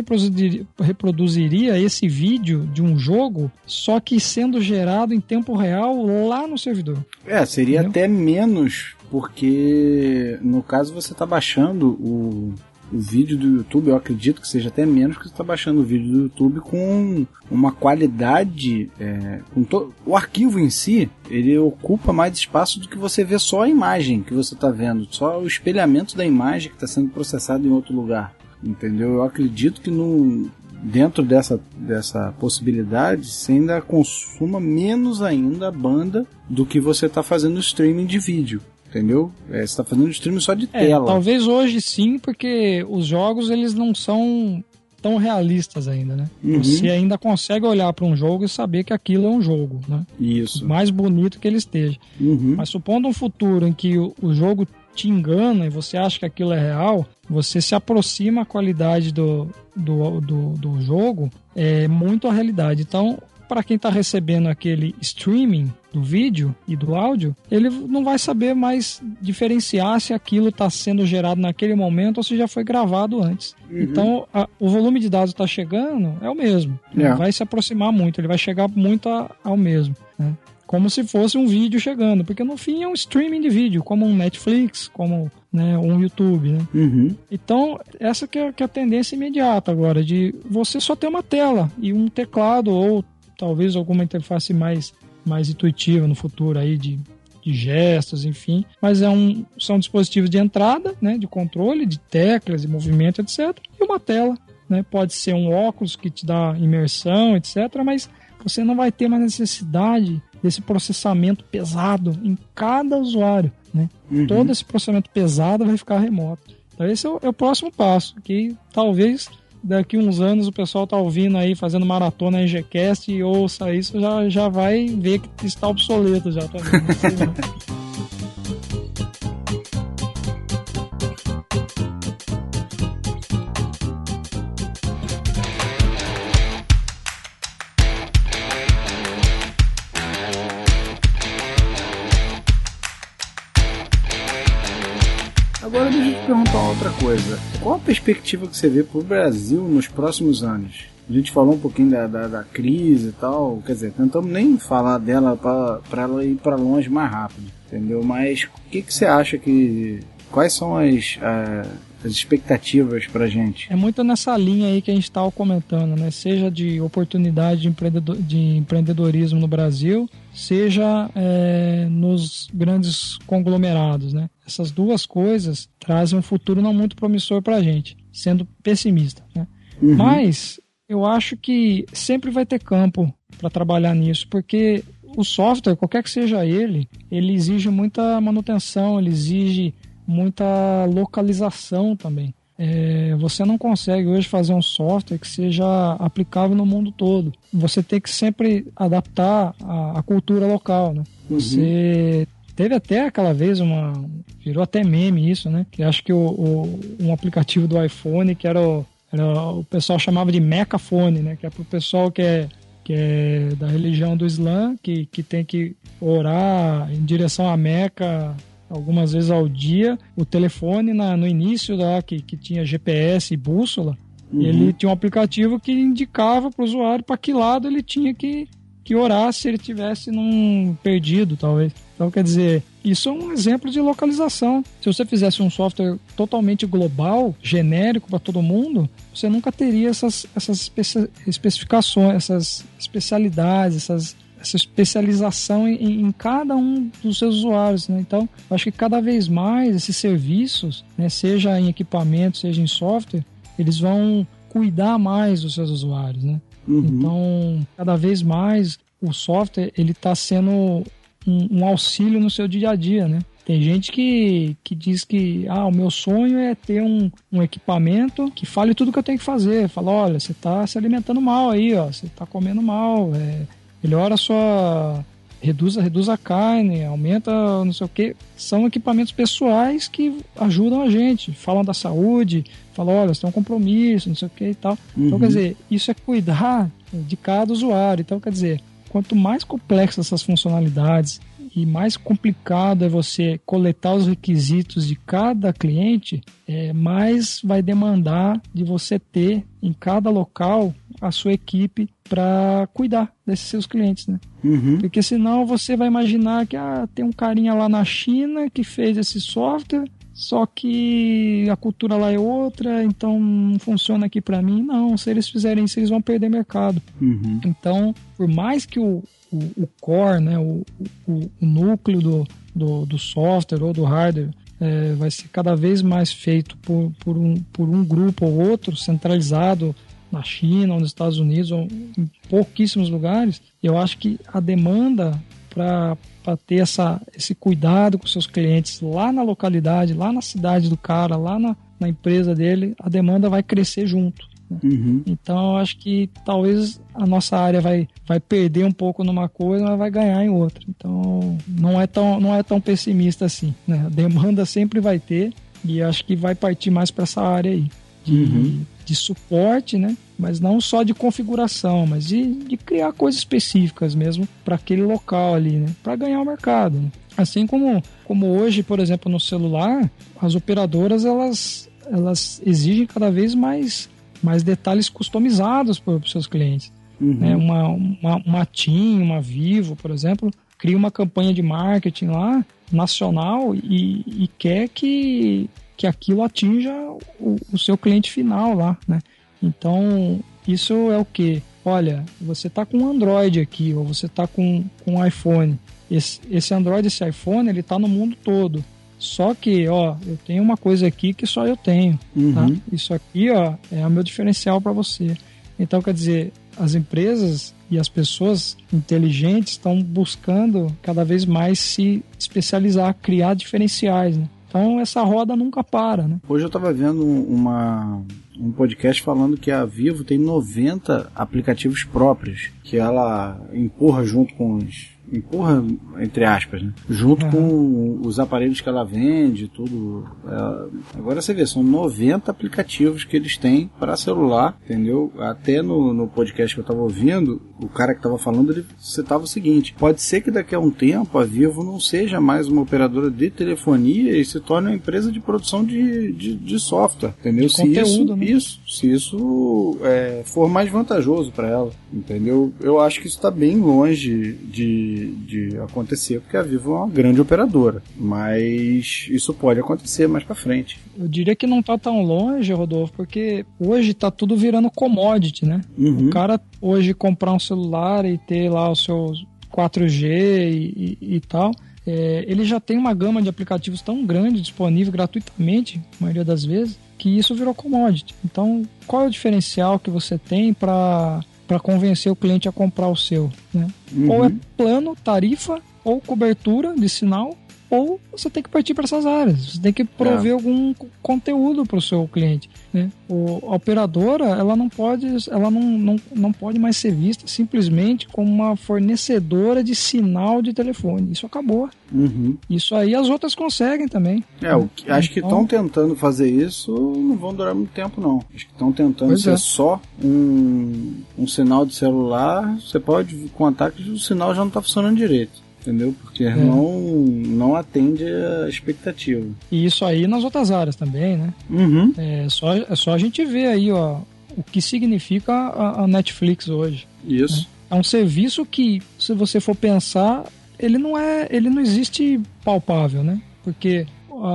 reproduziria, esse vídeo de um jogo, só que sendo gerado em tempo real lá no servidor? É, seria Entendeu? até menos, porque no caso você está baixando o, o vídeo do YouTube, eu acredito que seja até menos que você está baixando o vídeo do YouTube com uma qualidade. é, com to- o arquivo em si, ele ocupa mais espaço do que você vê só a imagem que você está vendo, só o espelhamento da imagem que está sendo processado em outro lugar. Entendeu? Eu acredito que no, dentro dessa, dessa possibilidade, você ainda consuma menos ainda a banda do que você está fazendo streaming de vídeo. Entendeu? É, você está fazendo streaming só de É, tela. talvez hoje sim, porque os jogos eles não são tão realistas ainda, né? Uhum. Você ainda consegue olhar para um jogo e saber que aquilo é um jogo, né? Isso. Mais bonito que ele esteja. Uhum. Mas supondo um futuro em que o, o jogo te engana e você acha que aquilo é real, você se aproxima a qualidade do, do, do, do jogo é muito a realidade. Então, para quem está recebendo aquele streaming do vídeo e do áudio, ele não vai saber mais diferenciar se aquilo está sendo gerado naquele momento ou se já foi gravado antes. Então, a- o volume de dados está chegando é o mesmo. É. Não vai se aproximar muito, ele vai chegar muito a- ao mesmo. né? Como se fosse um vídeo chegando, porque no fim é um streaming de vídeo, como um Netflix, como né, um YouTube, né? Uhum. Então, essa que é, que é a tendência imediata agora, de você só ter uma tela e um teclado, ou talvez alguma interface mais, mais intuitiva no futuro aí, de, de gestos, enfim. Mas é um, são dispositivos de entrada, né, de controle, de teclas, de movimento, etc. E uma tela, né? Pode ser um óculos que te dá imersão, etc. Mas você não vai ter uma necessidade desse processamento pesado em cada usuário, né? Uhum. Todo esse processamento pesado vai ficar remoto. Então esse é o, é o próximo passo, que talvez daqui uns anos o pessoal tá ouvindo aí, fazendo maratona em Gcast e ouça isso, já, já vai ver que está obsoleto já (laughs) outra coisa. Qual a perspectiva que você vê para o Brasil nos próximos anos? A gente falou um pouquinho da, da, da crise e tal, quer dizer, tentamos nem falar dela para ela ir para longe mais rápido, entendeu? Mas o que, que você acha que. Quais são as, ah, as expectativas para gente? É muito nessa linha aí que a gente estava comentando, né? Seja de oportunidade de, empreendedor, de empreendedorismo no Brasil, seja é, nos grandes conglomerados, né? Essas duas coisas trazem um futuro não muito promissor para a gente, sendo pessimista, né? Uhum. Mas eu acho que sempre vai ter campo para trabalhar nisso, porque o software, qualquer que seja ele, ele exige muita manutenção, ele exige muita localização também. É, você não consegue hoje fazer um software que seja aplicável no mundo todo. Você tem que sempre adaptar a, a cultura local, né? Você teve até aquela vez uma virou até meme isso, né? Que acho que o, o- um aplicativo do iPhone que era o, era o pessoal chamava de Mecafone, né? Que é pro pessoal que é que é da religião do Islã, que, que tem que orar em direção à Meca algumas vezes ao dia. O telefone na, no início lá, que, que tinha GPS e bússola, ele tinha um aplicativo que indicava para o usuário para que lado ele tinha que, que orar se ele tivesse num perdido, talvez. Então, quer dizer, isso é um exemplo de localização. Se você fizesse um software totalmente global, genérico para todo mundo, você nunca teria essas, essas especificações, essas especialidades, essas, essa especialização em, em cada um dos seus usuários. Né? Então, acho que cada vez mais esses serviços, né, seja em equipamento, seja em software, eles vão cuidar mais dos seus usuários. Né? Uhum. Então, cada vez mais o software ele está sendo um, um auxílio no seu dia a dia, né? Tem gente que, que diz que ah, o meu sonho é ter um, um equipamento que fale tudo que eu tenho que fazer. Fala, olha, você está se alimentando mal aí, ó, você está comendo mal, é, melhora a sua. Reduz, reduz a carne, aumenta não sei o que. São equipamentos pessoais que ajudam a gente. Falam da saúde, falam, olha, você tem um compromisso, não sei o que e tal. Uhum. Então, quer dizer, isso é cuidar de cada usuário. Então, quer dizer, quanto mais complexas essas funcionalidades e mais complicado é você coletar os requisitos de cada cliente, é, mais vai demandar de você ter em cada local a sua equipe para cuidar desses seus clientes, né? Uhum. Porque senão você vai imaginar que ah, tem um carinha lá na China que fez esse software só que a cultura lá é outra, então não funciona aqui para mim. Não, se eles fizerem isso, eles vão perder mercado. Uhum. Então, por mais que o, o, o core, né, o, o, o núcleo do, do, do, software ou do hardware é, vai ser cada vez mais feito por, por, um, por um grupo ou outro, centralizado na China ou nos Estados Unidos ou em pouquíssimos lugares, eu acho que a demanda para ter essa, esse cuidado com seus clientes lá na localidade, lá na cidade do cara, lá na, na empresa dele, a demanda vai crescer junto. Né? Uhum. Então eu acho que talvez a nossa área vai, vai perder um pouco numa coisa, mas vai ganhar em outra. Então não é tão, não é tão pessimista assim. Né? A demanda sempre vai ter e acho que vai partir mais para essa área aí. De, uhum de suporte, né? Mas não só de configuração, mas de, de criar coisas específicas mesmo para aquele local ali, né? Para ganhar o mercado. Né? Assim como, como hoje, por exemplo, no celular, as operadoras elas, elas exigem cada vez mais, mais detalhes customizados para os seus clientes. Uhum. Né? Uma, uma, uma TIM, uma Vivo, por exemplo, cria uma campanha de marketing lá nacional e, e quer que que aquilo atinja o, o seu cliente final lá, né? Então, isso é o que? Olha, você está com um Android aqui, ou você está com, com um iPhone. Esse, esse Android, esse iPhone, ele está no mundo todo. Só que, ó, eu tenho uma coisa aqui que só eu tenho, tá? uhum. tá? Isso aqui, ó, é o meu diferencial para você. Então, quer dizer, as empresas e as pessoas inteligentes estão buscando cada vez mais se especializar, criar diferenciais, né? Então essa roda nunca para, né? Hoje eu estava vendo uma, um podcast falando que a Vivo tem 90 aplicativos próprios que ela empurra junto com os empurra, entre aspas, né? junto uhum. com os aparelhos que ela vende, tudo. É, agora você vê, são 90 aplicativos que eles têm para celular, entendeu? Até no, no podcast que eu estava ouvindo, o cara que estava falando, ele citava o seguinte: pode ser que daqui a um tempo a Vivo não seja mais uma operadora de telefonia e se torne uma empresa de produção de, de, de software, entendeu? De se conteúdo, isso, né? isso, se isso é, for mais vantajoso para ela, entendeu? Eu acho que isso está bem longe de de, acontecer, porque a Vivo é uma grande operadora. Mas isso pode acontecer mais para frente. Eu diria que não tá tão longe, Rodolfo, porque hoje tá tudo virando commodity, né? Uhum. O cara hoje comprar um celular e ter lá o seu 4G e, e, e tal. É, ele já tem uma gama de aplicativos tão grande disponível gratuitamente, a maioria das vezes, que isso virou commodity. Então, qual é o diferencial que você tem para para convencer o cliente a comprar o seu. Né? Uhum. Ou é plano, tarifa, ou cobertura de sinal, ou você tem que partir para essas áreas. Você tem que prover é. algum conteúdo para o seu cliente. Né? O, a operadora ela não pode, ela não, não, não pode mais ser vista simplesmente como uma fornecedora de sinal de telefone. Isso acabou. Uhum. Isso aí as outras conseguem também. É, o que, acho que estão tentando fazer isso, não vão durar muito tempo não. Acho que estão tentando pois ser é. só um, um sinal de celular. Você pode contar que o sinal já não está funcionando direito entendeu? Porque é. não, não atende a expectativa. E isso aí nas outras áreas também, né? Uhum. É, só, é só a gente ver aí, ó, o que significa a, a Netflix hoje. Isso. Né? É um serviço que, se você for pensar, ele não é, ele não existe palpável, né? Porque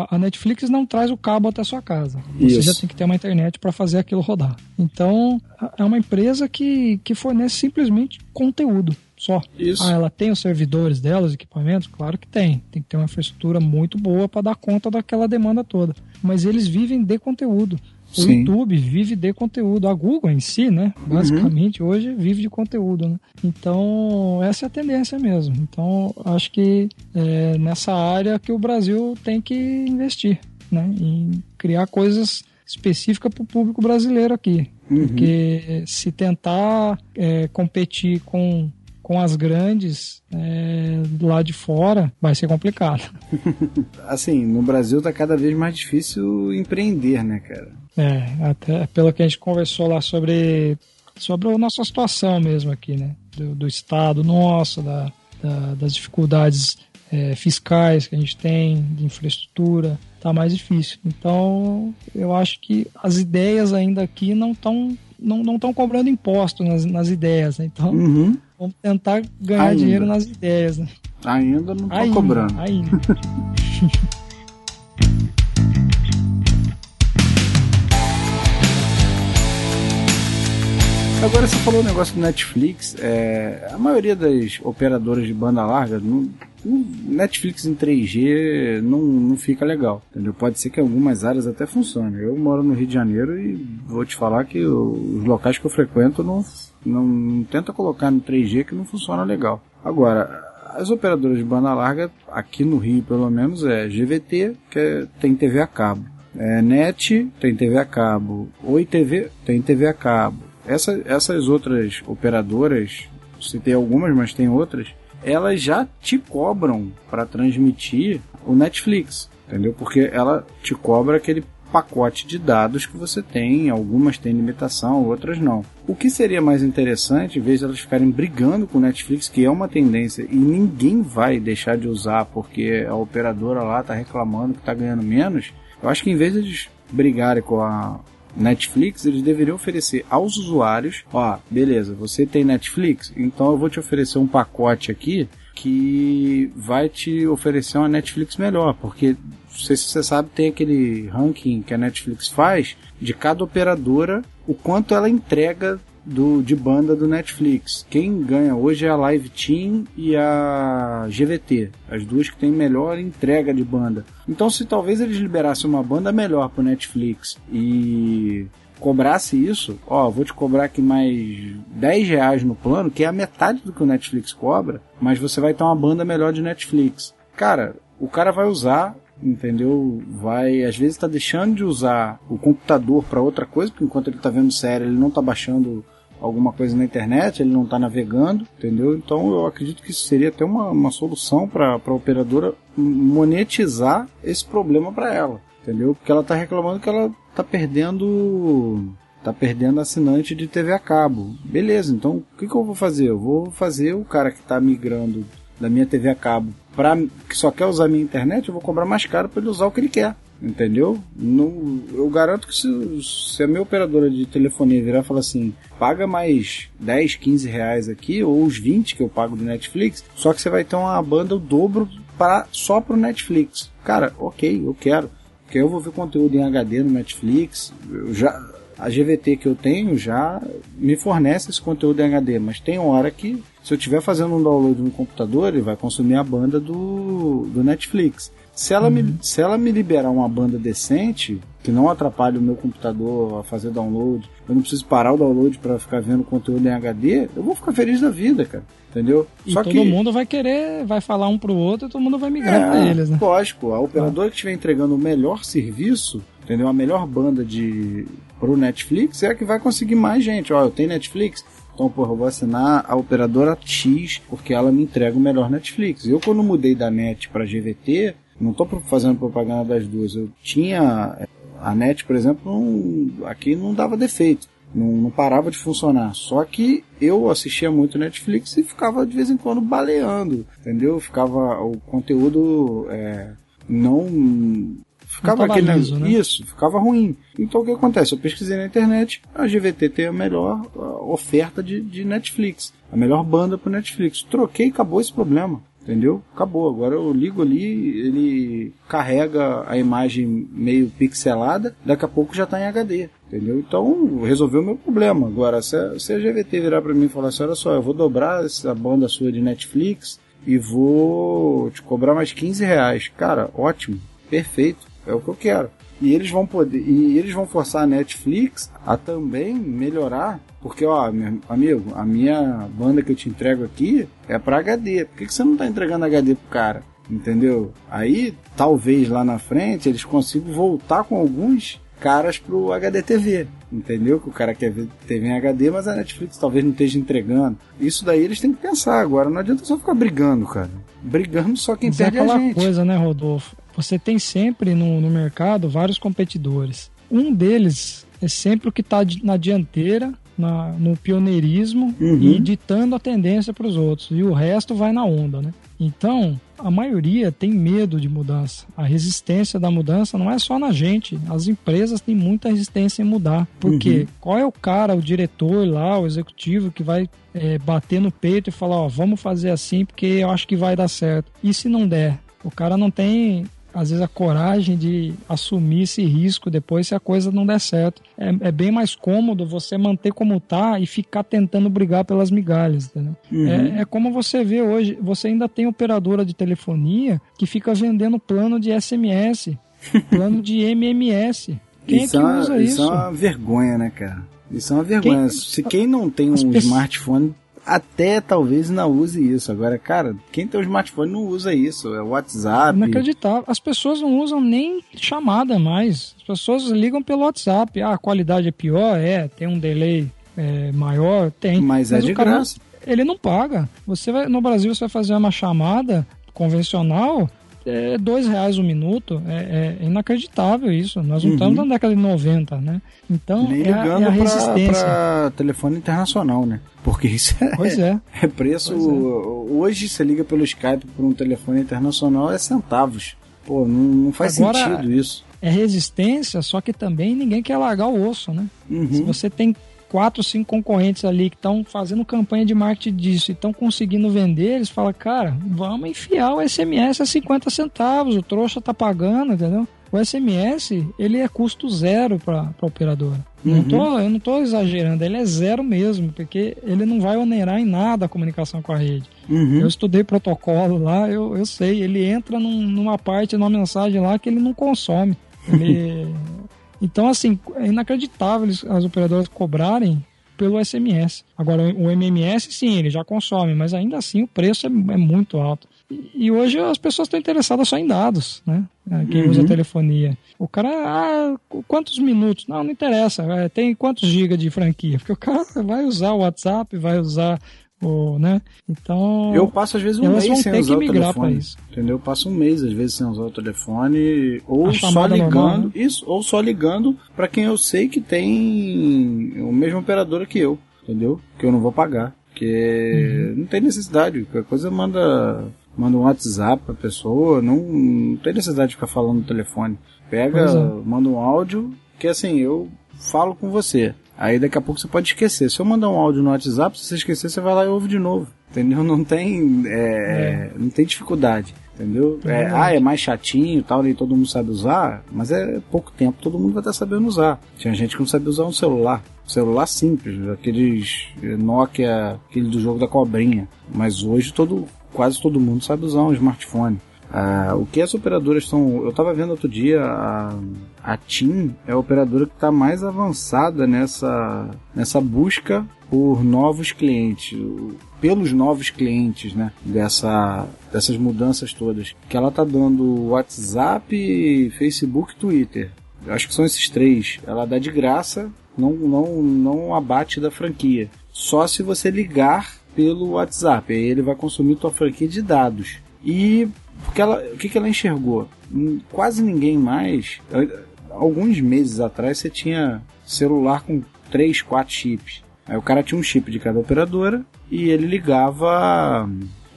a Netflix não traz o cabo até a sua casa. Você Isso. já tem que ter uma internet para fazer aquilo rodar. Então, é uma empresa que, que fornece simplesmente conteúdo só. Isso. Ah, ela tem os servidores dela, os equipamentos? Claro que tem. Tem que ter uma infraestrutura muito boa para dar conta daquela demanda toda. Mas eles vivem de conteúdo. O Sim. YouTube vive de conteúdo, a Google em si, né? Basicamente hoje vive de conteúdo, né? Então essa é a tendência mesmo. Então acho que é nessa área que o Brasil tem que investir, né? Em criar coisas específicas para o público brasileiro aqui, porque se tentar é, competir com com as grandes é, lá de fora vai ser complicado. (laughs) Assim, no Brasil tá cada vez mais difícil empreender, né, cara? É, até pelo que a gente conversou lá sobre, sobre a nossa situação mesmo aqui, né? Do, do Estado nosso, da, da- das dificuldades é, fiscais que a gente tem, de infraestrutura, tá mais difícil. Então, eu acho que as ideias ainda aqui não estão não não estão cobrando imposto nas, nas ideias, né? Então, Uhum. Vamos tentar ganhar Ainda. dinheiro nas ideias, né? Ainda não tá Ainda, cobrando. ainda. (laughs) Agora você falou o negócio do Netflix. é, a maioria das operadoras de banda larga, não, não- Netflix em 3G não, não fica legal. Entendeu? Pode ser que algumas áreas até funcione. Eu moro no Rio de Janeiro e vou te falar que os locais que eu frequento não, não, não tenta colocar no 3G que não funciona legal. Agora, as operadoras de banda larga, aqui no Rio pelo menos, é GVT, que é- tem TV a cabo. É, NET tem TV a cabo. Oi TV tem TV a cabo. Essa, essas outras operadoras, citei algumas, mas tem outras, elas já te cobram para transmitir o Netflix, entendeu? Porque ela te cobra aquele pacote de dados que você tem, algumas têm limitação, outras não. O que seria mais interessante, em vez de elas ficarem brigando com o Netflix, que é uma tendência e ninguém vai deixar de usar porque a operadora lá está reclamando que está ganhando menos, eu acho que em vez de eles brigarem com a Netflix, eles deveriam oferecer aos usuários, ó, beleza, você tem Netflix, então eu vou te oferecer um pacote aqui que vai te oferecer uma Netflix melhor, porque não sei se você sabe, tem aquele ranking que a Netflix faz de cada operadora, o quanto ela entrega do, de banda do Netflix. Quem ganha hoje é a Live Team e a GVT, as duas que têm melhor entrega de banda. Então, se talvez eles liberassem uma banda melhor pro Netflix e cobrasse isso, ó, vou te cobrar aqui mais 10 reais no plano, que é a metade do que o Netflix cobra, mas você vai ter uma banda melhor de Netflix. Cara, o cara vai usar, entendeu? Vai, às vezes tá deixando de usar o computador para outra coisa, porque enquanto ele tá vendo série, ele não tá baixando alguma coisa na internet, ele não está navegando, entendeu? Então eu acredito que isso seria até uma, uma solução para a operadora monetizar esse problema para ela, entendeu? Porque ela está reclamando que ela está perdendo tá perdendo assinante de TV a cabo. Beleza, então o que, que eu vou fazer? Eu vou fazer o cara que está migrando da minha TV a cabo para que só quer usar minha internet, eu vou cobrar mais caro para ele usar o que ele quer. Entendeu? No, eu garanto que se, se a minha operadora de telefonia virar e falar assim, paga mais 10, 15 reais aqui, ou os 20 que eu pago do Netflix, só que você vai ter uma banda o dobro pra, só pro Netflix. Cara, ok, eu quero. Porque eu vou ver conteúdo em HD no Netflix. Já, a GVT que eu tenho já me fornece esse conteúdo em HD, mas tem hora que se eu estiver fazendo um download no computador, ele vai consumir a banda do, do Netflix. Se ela, me, se ela me liberar uma banda decente, que não atrapalhe o meu computador a fazer download, eu não preciso parar o download para ficar vendo conteúdo em HD, eu vou ficar feliz da vida, cara. Entendeu? E Só todo que... mundo vai querer, vai falar um pro outro e todo mundo vai migrar é, pra eles, né? Lógico, a operadora que estiver entregando o melhor serviço, entendeu? A melhor banda de pro Netflix é a que vai conseguir mais gente. Ó, eu tenho Netflix, então, porra, eu vou assinar a operadora X porque ela me entrega o melhor Netflix. Eu, quando mudei da NET para GVT, não estou fazendo propaganda das duas. Eu tinha a NET, por exemplo, não, aqui não dava defeito. Não, não, parava de funcionar. Só que eu assistia muito Netflix e ficava de vez em quando baleando, entendeu? Ficava o conteúdo é, não ficava aquele liso, né? isso, ficava ruim. Então o que acontece? Eu pesquisei na internet, a GVT tem a melhor oferta de, de Netflix, a melhor banda para Netflix. Troquei e acabou esse problema. Entendeu? Acabou. Agora eu ligo ali, ele carrega a imagem meio pixelada, daqui a pouco já está em HD. Entendeu? Então resolveu o meu problema. Agora, se a, se a GVT virar para mim e falar assim: olha só, eu vou dobrar essa banda sua de Netflix e vou te cobrar mais 15 reais. Cara, ótimo, perfeito, é o que eu quero. E eles vão poder, e eles vão forçar a Netflix a também melhorar, porque ó, meu amigo, a minha banda que eu te entrego aqui é para HD. Por que, que você não tá entregando HD pro cara? Entendeu? Aí, talvez lá na frente eles consigam voltar com alguns caras pro HDTV, entendeu? Que o cara quer ver TV em HD, mas a Netflix talvez não esteja entregando. Isso daí eles têm que pensar agora. Não adianta só ficar brigando, cara. Brigando só quem mas perde é aquela a gente. coisa, né, Rodolfo? Você tem sempre no, no mercado vários competidores. Um deles é sempre o que está na dianteira, na, no pioneirismo uhum. e ditando a tendência para os outros. E o resto vai na onda, né? Então, a maioria tem medo de mudança. A resistência da mudança não é só na gente. As empresas têm muita resistência em mudar. Porque uhum. qual é o cara, o diretor lá, o executivo que vai é, bater no peito e falar: Ó, vamos fazer assim porque eu acho que vai dar certo. E se não der? O cara não tem às vezes a coragem de assumir esse risco depois se a coisa não der certo. É, é bem mais cômodo você manter como tá e ficar tentando brigar pelas migalhas. Uhum. É, é, como você vê hoje, você ainda tem operadora de telefonia que fica vendendo plano de SMS, (laughs) plano de MMS. Quem isso é que usa é, isso? Isso é uma vergonha, né, cara? Isso é uma vergonha. Quem, Se quem não tem um pessoas... smartphone até talvez não use isso. Agora, cara, quem tem um smartphone não usa isso. É WhatsApp. Inacreditável. As pessoas não usam nem chamada mais. As pessoas ligam pelo WhatsApp. Ah, a qualidade é pior? É. Tem um delay é, maior? Tem. Mas, Mas é de graça. Ele não paga. Você vai, no Brasil você vai fazer uma chamada convencional, é dois reais um minuto, é, é, inacreditável isso. Nós não uhum. estamos na década de 90, né? Então, Nem é, é ligando a, resistência. para telefone internacional, né? Porque isso é, pois é. (laughs) é preço. É. Hoje você liga pelo Skype por um telefone internacional é centavos. Pô, não, não faz Agora, sentido isso. É resistência, só que também ninguém quer largar o osso, né? Uhum. Se você tem quatro, cinco concorrentes ali que estão fazendo campanha de marketing disso e estão conseguindo vender, eles falam, cara, vamos enfiar o SMS a 50 centavos, o trouxa tá pagando, entendeu? O SMS, ele é custo zero para a operadora. Uhum. Não tô, eu não estou exagerando, ele é zero mesmo, porque ele não vai onerar em nada a comunicação com a rede. Uhum. Eu estudei protocolo lá, eu, eu sei, ele entra num, numa parte, numa mensagem lá que ele não consome. Ele, (laughs) Então, assim, é inacreditável as operadoras cobrarem pelo SMS. Agora, o MMS, sim, ele já consome, mas ainda assim o preço é, é muito alto. E, e, hoje as pessoas estão interessadas só em dados, né? É, quem uhum. usa telefonia. O cara, ah, quantos minutos? Não, não interessa. É, tem quantos gigas de franquia? Porque o cara vai usar o WhatsApp, vai usar ou, né? Então. Eu passo às vezes um mês sem usar o telefone. Entendeu? Eu passo um mês às vezes sem usar o telefone ou só ligando, normal, né? isso, ou só ligando para quem eu sei que tem o mesmo operador que eu, entendeu? Que eu não vou pagar, porque uhum. não tem necessidade, qualquer coisa manda manda um WhatsApp pra pessoa, não, não tem necessidade de ficar falando no telefone. Pega, é. manda um áudio, que assim, eu falo com você. Aí daqui a pouco você pode esquecer. Se eu mandar um áudio no WhatsApp, se você esquecer, você vai lá e ouve de novo. Entendeu? (laughs) Não tem, é, é. não tem dificuldade. Entendeu? É, ah, é mais chatinho e tal, nem todo mundo sabe usar, mas é pouco tempo, todo mundo vai estar sabendo usar. Tinha gente que não sabia usar um celular. Celular simples, aqueles Nokia, aquele do jogo da cobrinha. Mas hoje todo, quase todo mundo sabe usar um smartphone. Ah, o que as operadoras estão. Eu estava vendo outro dia, a, a TIM é a operadora que está mais avançada nessa, nessa busca por novos clientes, pelos novos clientes, né? Dessa, dessas mudanças todas. Que ela está dando WhatsApp, Facebook Twitter. Eu acho que são esses três. Ela dá de graça, não, não, não abate da franquia. Só se você ligar pelo WhatsApp. Aí ele vai consumir tua franquia de dados. E porque ela, o que, que ela enxergou? Quase ninguém mais. Alguns meses atrás você tinha celular com 3, 4 chips. Aí o cara tinha um chip de cada operadora e ele ligava.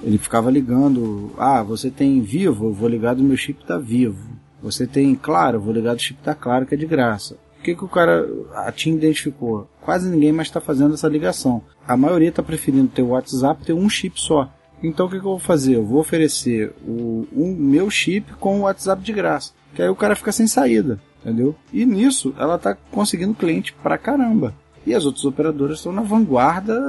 Ele ficava ligando. Ah, você tem Vivo, eu vou ligar do meu chip da Vivo. Você tem Claro, eu vou ligar do chip da Claro, que é de graça. O que, que o cara. A TIM identificou? Quase ninguém mais está fazendo essa ligação. A maioria está preferindo ter o WhatsApp ter um chip só. Então o que, que eu vou fazer? Eu vou oferecer o, o meu chip com o WhatsApp de graça. Que aí o cara fica sem saída, entendeu? E nisso ela tá conseguindo cliente pra caramba. E as outras operadoras estão na vanguarda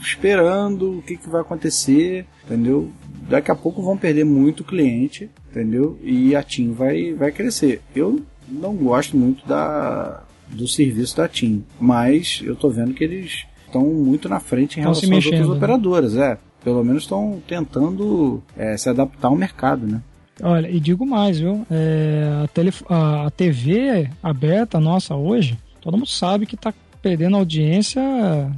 esperando o que, que vai acontecer, entendeu? Daqui a pouco vão perder muito cliente, entendeu? E a TIM vai, vai crescer. Eu não gosto muito da, do serviço da TIM, mas eu tô vendo que eles estão muito na frente em relação às outras né? operadoras, é. Pelo menos estão tentando é, se adaptar ao mercado, né? Olha, e digo mais, viu? É, a, tele, a, a, TV aberta nossa hoje, todo mundo sabe que está perdendo audiência,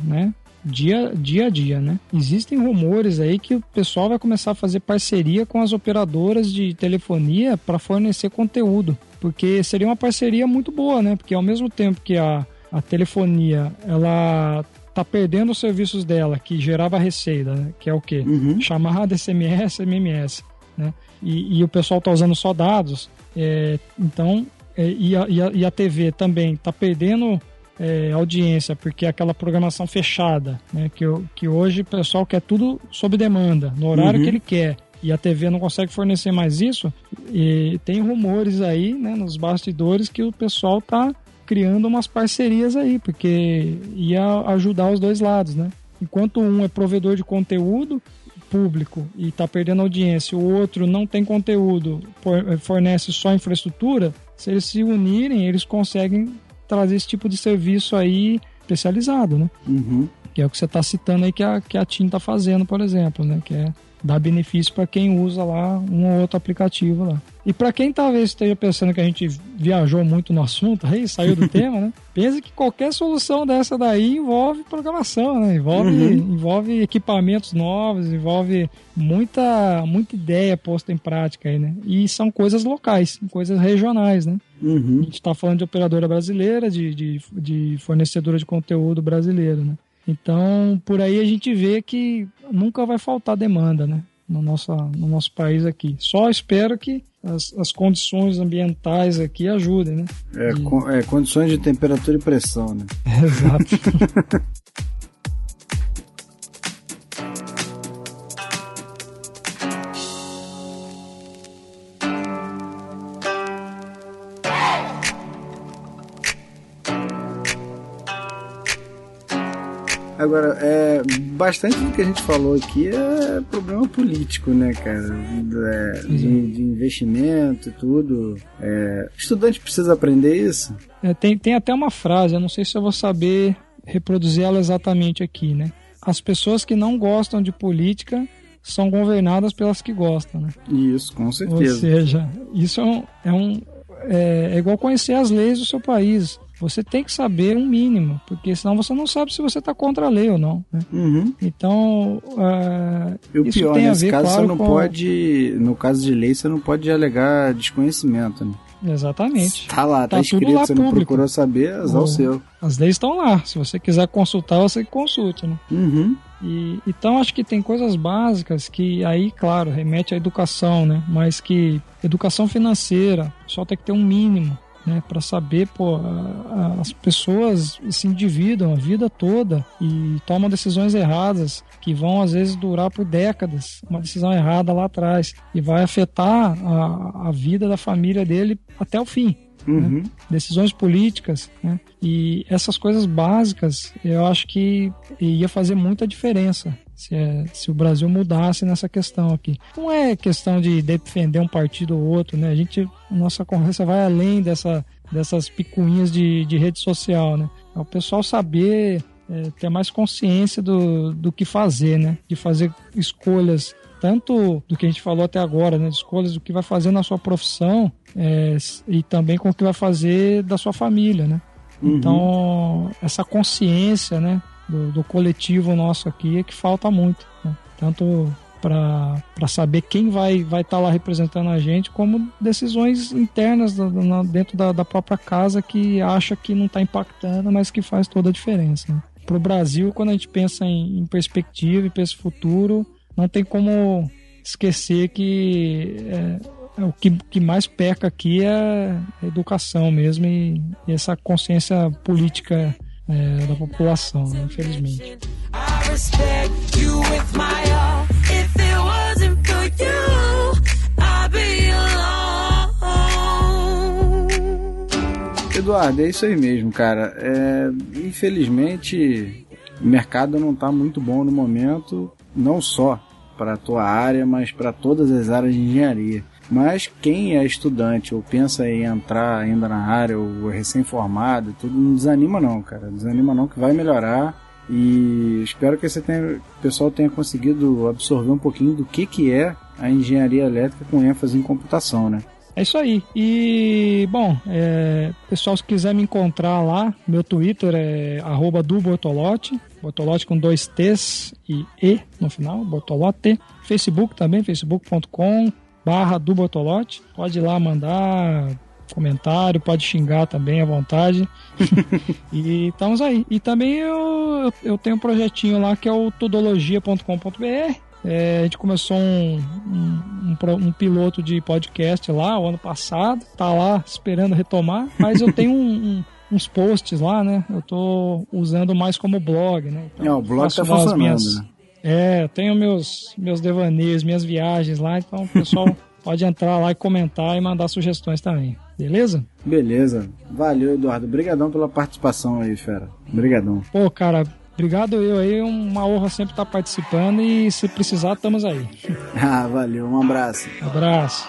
né? Dia, dia a dia, né? Existem rumores aí que o pessoal vai começar a fazer parceria com as operadoras de telefonia para fornecer conteúdo, porque seria uma parceria muito boa, né? Porque ao mesmo tempo que a, a telefonia ela tá perdendo os serviços dela, que gerava receita, né? que é o quê? Uhum. Chamada, SMS, MMS, né? E, e, o pessoal tá usando só dados, é, então, é, e, a, e, a, e, a, TV também tá perdendo é, audiência, porque é aquela programação fechada, né? Que, que hoje o pessoal quer tudo sob demanda, no horário uhum. que ele quer e a TV não consegue fornecer mais isso, e tem rumores aí, né, nos bastidores que o pessoal tá criando umas parcerias aí, porque ia ajudar os dois lados, né? Enquanto um é provedor de conteúdo público e está perdendo audiência, o outro não tem conteúdo, fornece só infraestrutura, se eles se unirem, eles conseguem trazer esse tipo de serviço aí especializado, né? Uhum. Que é o que você está citando aí que a, que a TIM está fazendo, por exemplo, né? Que é dar benefício para quem usa lá um ou outro aplicativo lá. E para quem talvez esteja pensando que a gente viajou muito no assunto, aí saiu do (laughs) tema, né? Pense que qualquer solução dessa daí envolve programação, né? Envolve, uhum. envolve equipamentos novos, envolve muita, muita ideia posta em prática aí, né? E são coisas locais, coisas regionais, né? Uhum. A gente está falando de operadora brasileira, de, de, de fornecedora de conteúdo brasileiro, né? Então, por aí a gente vê que nunca vai faltar demanda, né? No nosso, no nosso país aqui. Só espero que as, as condições ambientais aqui ajudem, né? É, é condições de temperatura e pressão, né? (laughs) Exato. (laughs) Agora, é, bastante do que a gente falou aqui é problema político, né, cara? É, de, de, investimento e tudo. É, estudante precisa aprender isso? É, tem, tem até uma frase, eu não sei se eu vou saber reproduzir ela exatamente aqui, né? As pessoas que não gostam de política são governadas pelas que gostam, né? Isso, com certeza. Ou seja, isso é, um, é, um, é, é igual conhecer as leis do seu país você tem que saber um mínimo, porque senão você não sabe se você está contra a lei ou não. Né? Uhum. Então, uh, e o isso pior, tem a ver, caso claro, você não com... pode, no caso de lei, você não pode alegar desconhecimento, né? Exatamente. Tá lá, tá, tá escrito, lá você público. não procurou saber, azar o seu. As leis estão lá. Se você quiser consultar, você consulte, né? Uhum. E, então acho que tem coisas básicas que aí, claro, remete à educação, né? Mas que educação financeira, só tem que ter um mínimo né, para saber, pô, as pessoas se endividam a vida toda e tomam decisões erradas que vão às vezes durar por décadas, uma decisão errada lá atrás e vai afetar a, a vida da família dele até o fim. Né? Uhum. Né? Decisões políticas, né? E essas coisas básicas, eu acho que ia fazer muita diferença se, é, se o Brasil mudasse nessa questão aqui. Não é questão de defender um partido ou outro, né? A gente, nossa conversa vai além dessa, dessas picuinhas de, de rede social, né? É o pessoal saber é, ter mais consciência do, do que fazer, né? De fazer escolhas tanto do que a gente falou até agora, né? De escolhas do que vai fazer na sua profissão é, e também com o que vai fazer da sua família, né? Uhum. Então, essa consciência, né? do, do coletivo nosso aqui é que falta muito. Né? Tanto para saber quem vai estar vai tá lá representando a gente, como decisões internas do, do, dentro da, da, própria casa que acha que não está impactando, mas que faz toda a diferença. Né? Para o Brasil, quando a gente pensa em, em perspectiva e pensa futuro, não tem como esquecer que é, é, o que, que mais peca aqui é a educação mesmo e, e essa consciência política é, da população, né, infelizmente. Eduardo, é isso aí mesmo, cara. É, infelizmente, o mercado não está muito bom no momento, não só para a tua área, mas para todas as áreas de engenharia. Mas quem é estudante ou pensa em entrar ainda na área ou é recém-formado, tudo não desanima não, cara. Desanima não que vai melhorar. E espero que esse tenha, o pessoal tenha conseguido absorver um pouquinho do que, que é a engenharia elétrica com ênfase em computação, né? É isso aí. E, bom, é, pessoal, se quiser me encontrar lá, meu Twitter é arroba do Bortolotti com dois T's e E no final, Bortolotti. Facebook também, facebook.com barra do Bortolotti. Pode ir lá mandar comentário, pode xingar também à vontade. (laughs) e estamos aí. E também eu, eu tenho um projetinho lá que é o tudologia.com.br é, a gente começou um, um, um, um, piloto de podcast lá o ano passado, tá lá esperando retomar, mas eu tenho um, uns posts lá, né? Eu tô usando mais como blog, né? Então, é, o blog tá funcionando, minhas, né? É, eu tenho meus, meus devaneios, minhas viagens lá, então o pessoal (laughs) pode entrar lá e comentar e mandar sugestões também. Beleza? Beleza. Valeu, Eduardo. Obrigadão pela participação aí, fera. Obrigadão. Pô, cara, Obrigado eu aí, uma honra sempre estar participando e se precisar, estamos aí. (laughs) Ah, valeu, um abraço. abraço.